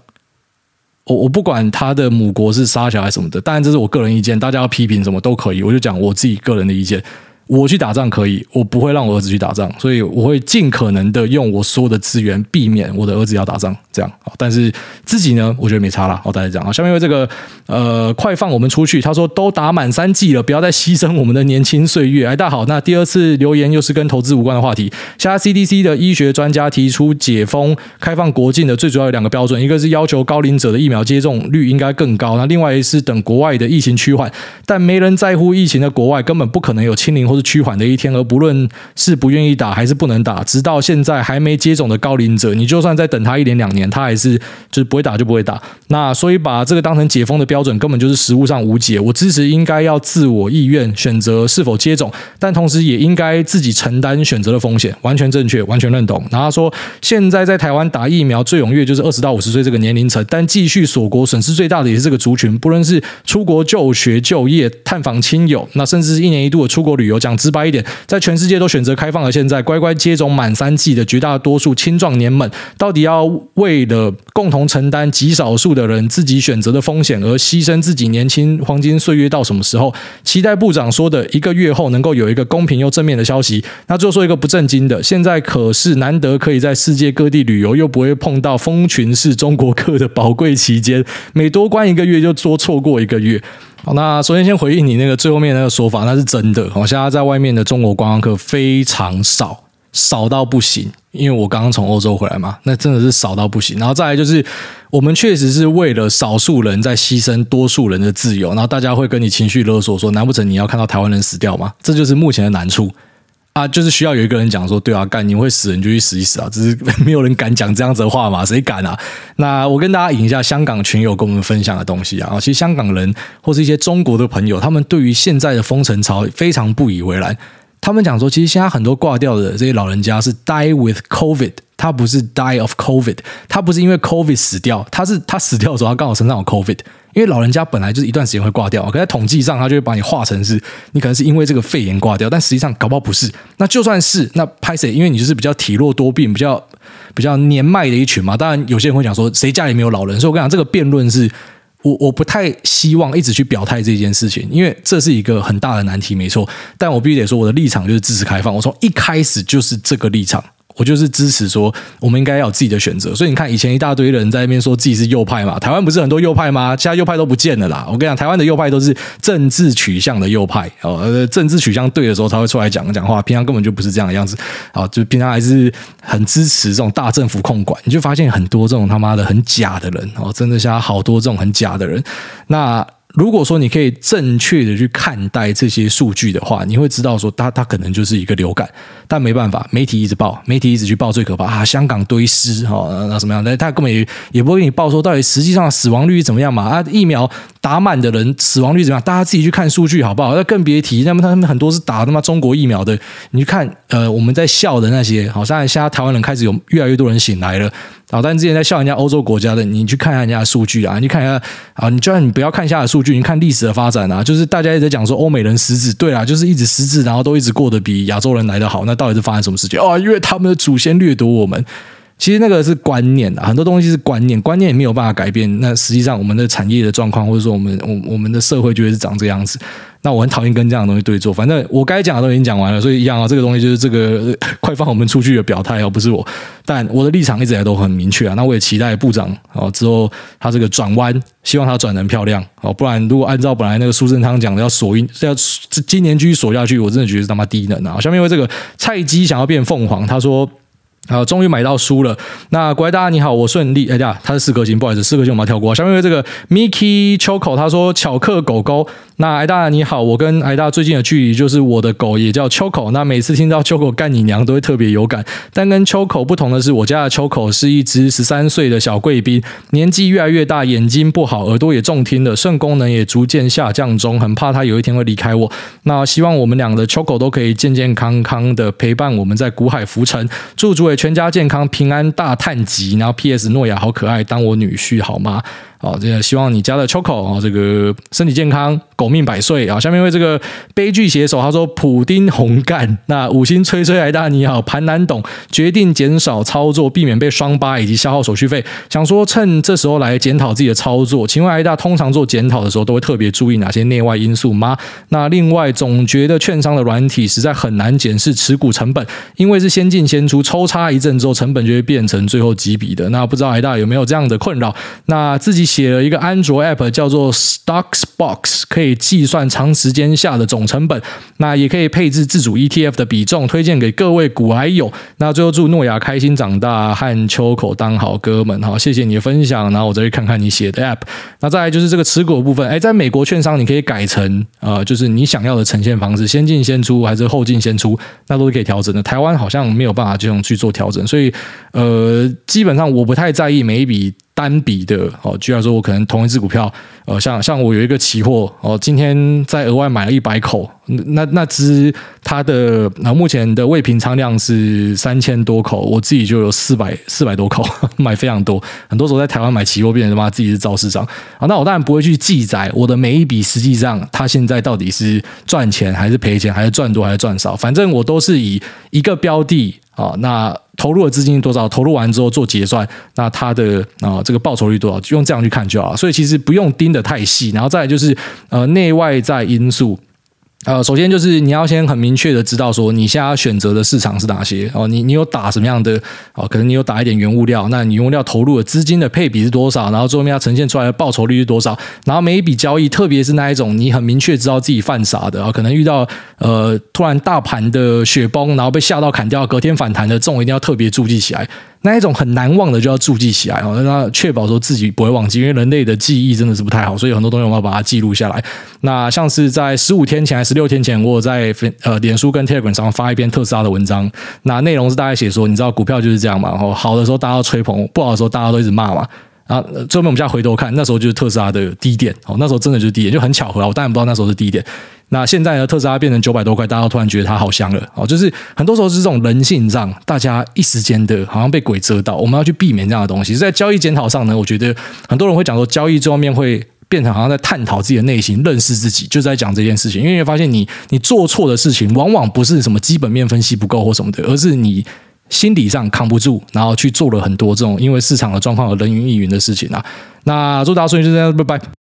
我我不管他的母国是杀小孩什么的，当然这是我个人意见，大家要批评什么都可以，我就讲我自己个人的意见。我去打仗可以，我不会让我儿子去打仗，所以我会尽可能的用我所有的资源避免我的儿子要打仗，这样。但是自己呢，我觉得没差啦。好，大家讲啊。下面为这个呃，快放我们出去。他说都打满三剂了，不要再牺牲我们的年轻岁月。哎，大家好，那第二次留言又是跟投资无关的话题。现在 CDC 的医学专家提出解封、开放国境的最主要有两个标准，一个是要求高龄者的疫苗接种率应该更高，那另外一是等国外的疫情趋缓。但没人在乎疫情的国外，根本不可能有清零或是趋缓的一天，而不论是不愿意打还是不能打，直到现在还没接种的高龄者，你就算再等他一年两年，他还是就是不会打就不会打。那所以把这个当成解封的标准，根本就是实务上无解。我支持应该要自我意愿选择是否接种，但同时也应该自己承担选择的风险，完全正确，完全认同。然后说，现在在台湾打疫苗最踊跃就是二十到五十岁这个年龄层，但继续锁国损失最大的也是这个族群，不论是出国就学、就业、探访亲友，那甚至是一年一度的出国旅游。讲直白一点，在全世界都选择开放的现在，乖乖接种满三剂的绝大多数青壮年们，到底要为了共同承担极少数的人自己选择的风险而牺牲自己年轻黄金岁月到什么时候？期待部长说的一个月后能够有一个公平又正面的消息。那最后说一个不正经的，现在可是难得可以在世界各地旅游，又不会碰到蜂群式中国客的宝贵期间，每多关一个月就多错过一个月。好，那首先先回应你那个最后面那个说法，那是真的。我，现在在外面的中国观光客非常少，少到不行。因为我刚刚从欧洲回来嘛，那真的是少到不行。然后再来就是，我们确实是为了少数人在牺牲多数人的自由，然后大家会跟你情绪勒索，说难不成你要看到台湾人死掉吗？这就是目前的难处。啊，就是需要有一个人讲说，对啊，干你会死，你就去死一死啊！只是 (laughs) 没有人敢讲这样子的话嘛，谁敢啊？那我跟大家引一下香港群友跟我们分享的东西啊，其实香港人或是一些中国的朋友，他们对于现在的封城潮非常不以为然。他们讲说，其实现在很多挂掉的这些老人家是 die with COVID，他不是 die of COVID，他不是因为 COVID 死掉，他是他死掉的时候他刚好身上有 COVID。因为老人家本来就是一段时间会挂掉，可在统计上他就会把你画成是你可能是因为这个肺炎挂掉，但实际上搞不好不是。那就算是那拍谁？因为你就是比较体弱多病、比较比较年迈的一群嘛。当然有些人会讲说谁家里没有老人，所以我跟你讲这个辩论是我我不太希望一直去表态这件事情，因为这是一个很大的难题，没错。但我必须得说我的立场就是支持开放，我从一开始就是这个立场。我就是支持说，我们应该要有自己的选择。所以你看，以前一大堆人在那边说自己是右派嘛，台湾不是很多右派吗？现在右派都不见了啦。我跟你讲，台湾的右派都是政治取向的右派哦，政治取向对的时候才会出来讲讲话，平常根本就不是这样的样子。啊，就平常还是很支持这种大政府控管。你就发现很多这种他妈的很假的人哦，真的现在好多这种很假的人。那。如果说你可以正确的去看待这些数据的话，你会知道说它它可能就是一个流感，但没办法，媒体一直报，媒体一直去报最可怕啊，香港堆尸哈，那什么样？那他根本也也不会给你报说到底实际上死亡率怎么样嘛？啊，疫苗打满的人死亡率怎么样？大家自己去看数据好不好？那更别提，那么他们很多是打他妈中国疫苗的，你去看呃，我们在笑的那些，好像现在台湾人开始有越来越多人醒来了。好，但之前在笑人家欧洲国家的，你去看一下人家的数据啊，你看一下啊，你就算你不要看一下的数据，你看历史的发展啊，就是大家一直在讲说欧美人失智，对啊，就是一直失智，然后都一直过得比亚洲人来得好，那到底是发生什么事情？哦，因为他们的祖先掠夺我们。其实那个是观念啊，很多东西是观念，观念也没有办法改变。那实际上我们的产业的状况，或者说我们我我们的社会就会是长这样子。那我很讨厌跟这样的东西对坐，反正我该讲的都已经讲完了，所以一样啊，这个东西就是这个快放我们出去的表态哦，不是我，但我的立场一直以来都很明确啊。那我也期待部长哦之后他这个转弯，希望他转得漂亮哦，不然如果按照本来那个苏贞昌讲的要锁音，要今年继续锁下去，我真的觉得是他妈低能啊。下面因为这个菜鸡想要变凤凰，他说。啊，终于买到书了。那乖大你好，我顺利。哎呀，他是四颗星，不好意思，四颗星我们要跳过。下面这个 Mickey Choco，他说巧克狗狗。那挨大你好，我跟挨大最近的距离就是我的狗也叫 Choco。那每次听到 Choco 干你娘都会特别有感。但跟 Choco 不同的是，我家的 Choco 是一只十三岁的小贵宾，年纪越来越大，眼睛不好，耳朵也重听了，肾功能也逐渐下降中，很怕它有一天会离开我。那希望我们两个的 Choco 都可以健健康康的陪伴我们在古海浮沉。祝诸位全家健康平安大探集，然后 P.S. 诺亚好可爱，当我女婿好吗？好，这个希望你家的 Choco 啊，这个身体健康，狗命百岁啊！下面为这个悲剧写手，他说普丁红干，那五星吹吹来大你好，盘难懂，决定减少操作，避免被双八以及消耗手续费。想说趁这时候来检讨自己的操作，请问挨大通常做检讨的时候都会特别注意哪些内外因素吗？那另外总觉得券商的软体实在很难检视持股成本，因为是先进先出，抽插一阵之后成本就会变成最后几笔的。那不知道挨大有没有这样的困扰？那自己。写了一个安卓 App 叫做 Stocksbox，可以计算长时间下的总成本，那也可以配置自主 ETF 的比重，推荐给各位股癌友。那最后祝诺亚开心长大，和秋口当好哥们，好，谢谢你的分享。然后我再去看看你写的 App。那再来就是这个持股部分，哎，在美国券商你可以改成呃，就是你想要的呈现方式，先进先出还是后进先出，那都是可以调整的。台湾好像没有办法这样去做调整，所以呃，基本上我不太在意每一笔。单笔的哦，居然说我可能同一只股票，呃，像像我有一个期货哦，今天再额外买了一百口，那那只它的那目前的未平仓量是三千多口，我自己就有四百四百多口，(laughs) 买非常多。很多时候在台湾买期货，变成他妈自己是造市商啊。那我当然不会去记载我的每一笔，实际上它现在到底是赚钱还是赔钱，还是赚多还是赚少，反正我都是以一个标的啊，那。投入的资金多少？投入完之后做结算，那它的啊、这个报酬率多少？就用这样去看就好了。所以其实不用盯的太细。然后再来就是呃内外在因素。呃，首先就是你要先很明确的知道说你现在要选择的市场是哪些哦，你你有打什么样的哦，可能你有打一点原物料，那你原物料投入的资金的配比是多少？然后最后面要呈现出来的报酬率是多少？然后每一笔交易，特别是那一种你很明确知道自己犯傻的啊，可能遇到呃突然大盘的雪崩，然后被吓到砍掉，隔天反弹的这种一定要特别注记起来。那一种很难忘的就要注记起来哦，那确保说自己不会忘记，因为人类的记忆真的是不太好，所以很多东西我们要把它记录下来。那像是在十五天前还是十六天前，我有在呃脸书跟 Telegram 上发一篇特斯拉的文章，那内容是大概写说，你知道股票就是这样嘛，哦，好的时候大家都吹捧，不好的时候大家都一直骂嘛。然后最后面我们再回头看，那时候就是特斯拉的低点哦，那时候真的就是低点，就很巧合啊，我当然不知道那时候是低点。那现在呢？特斯拉变成九百多块，大家都突然觉得它好香了哦。就是很多时候是这种人性上，大家一时间的好像被鬼遮到。我们要去避免这样的东西。在交易检讨上呢，我觉得很多人会讲说，交易这方面会变成好像在探讨自己的内心，认识自己，就在讲这件事情。因为你发现你你做错的事情，往往不是什么基本面分析不够或什么的，而是你心理上扛不住，然后去做了很多这种因为市场的状况而人云亦云的事情啊。那祝大家顺利，就这样，拜拜。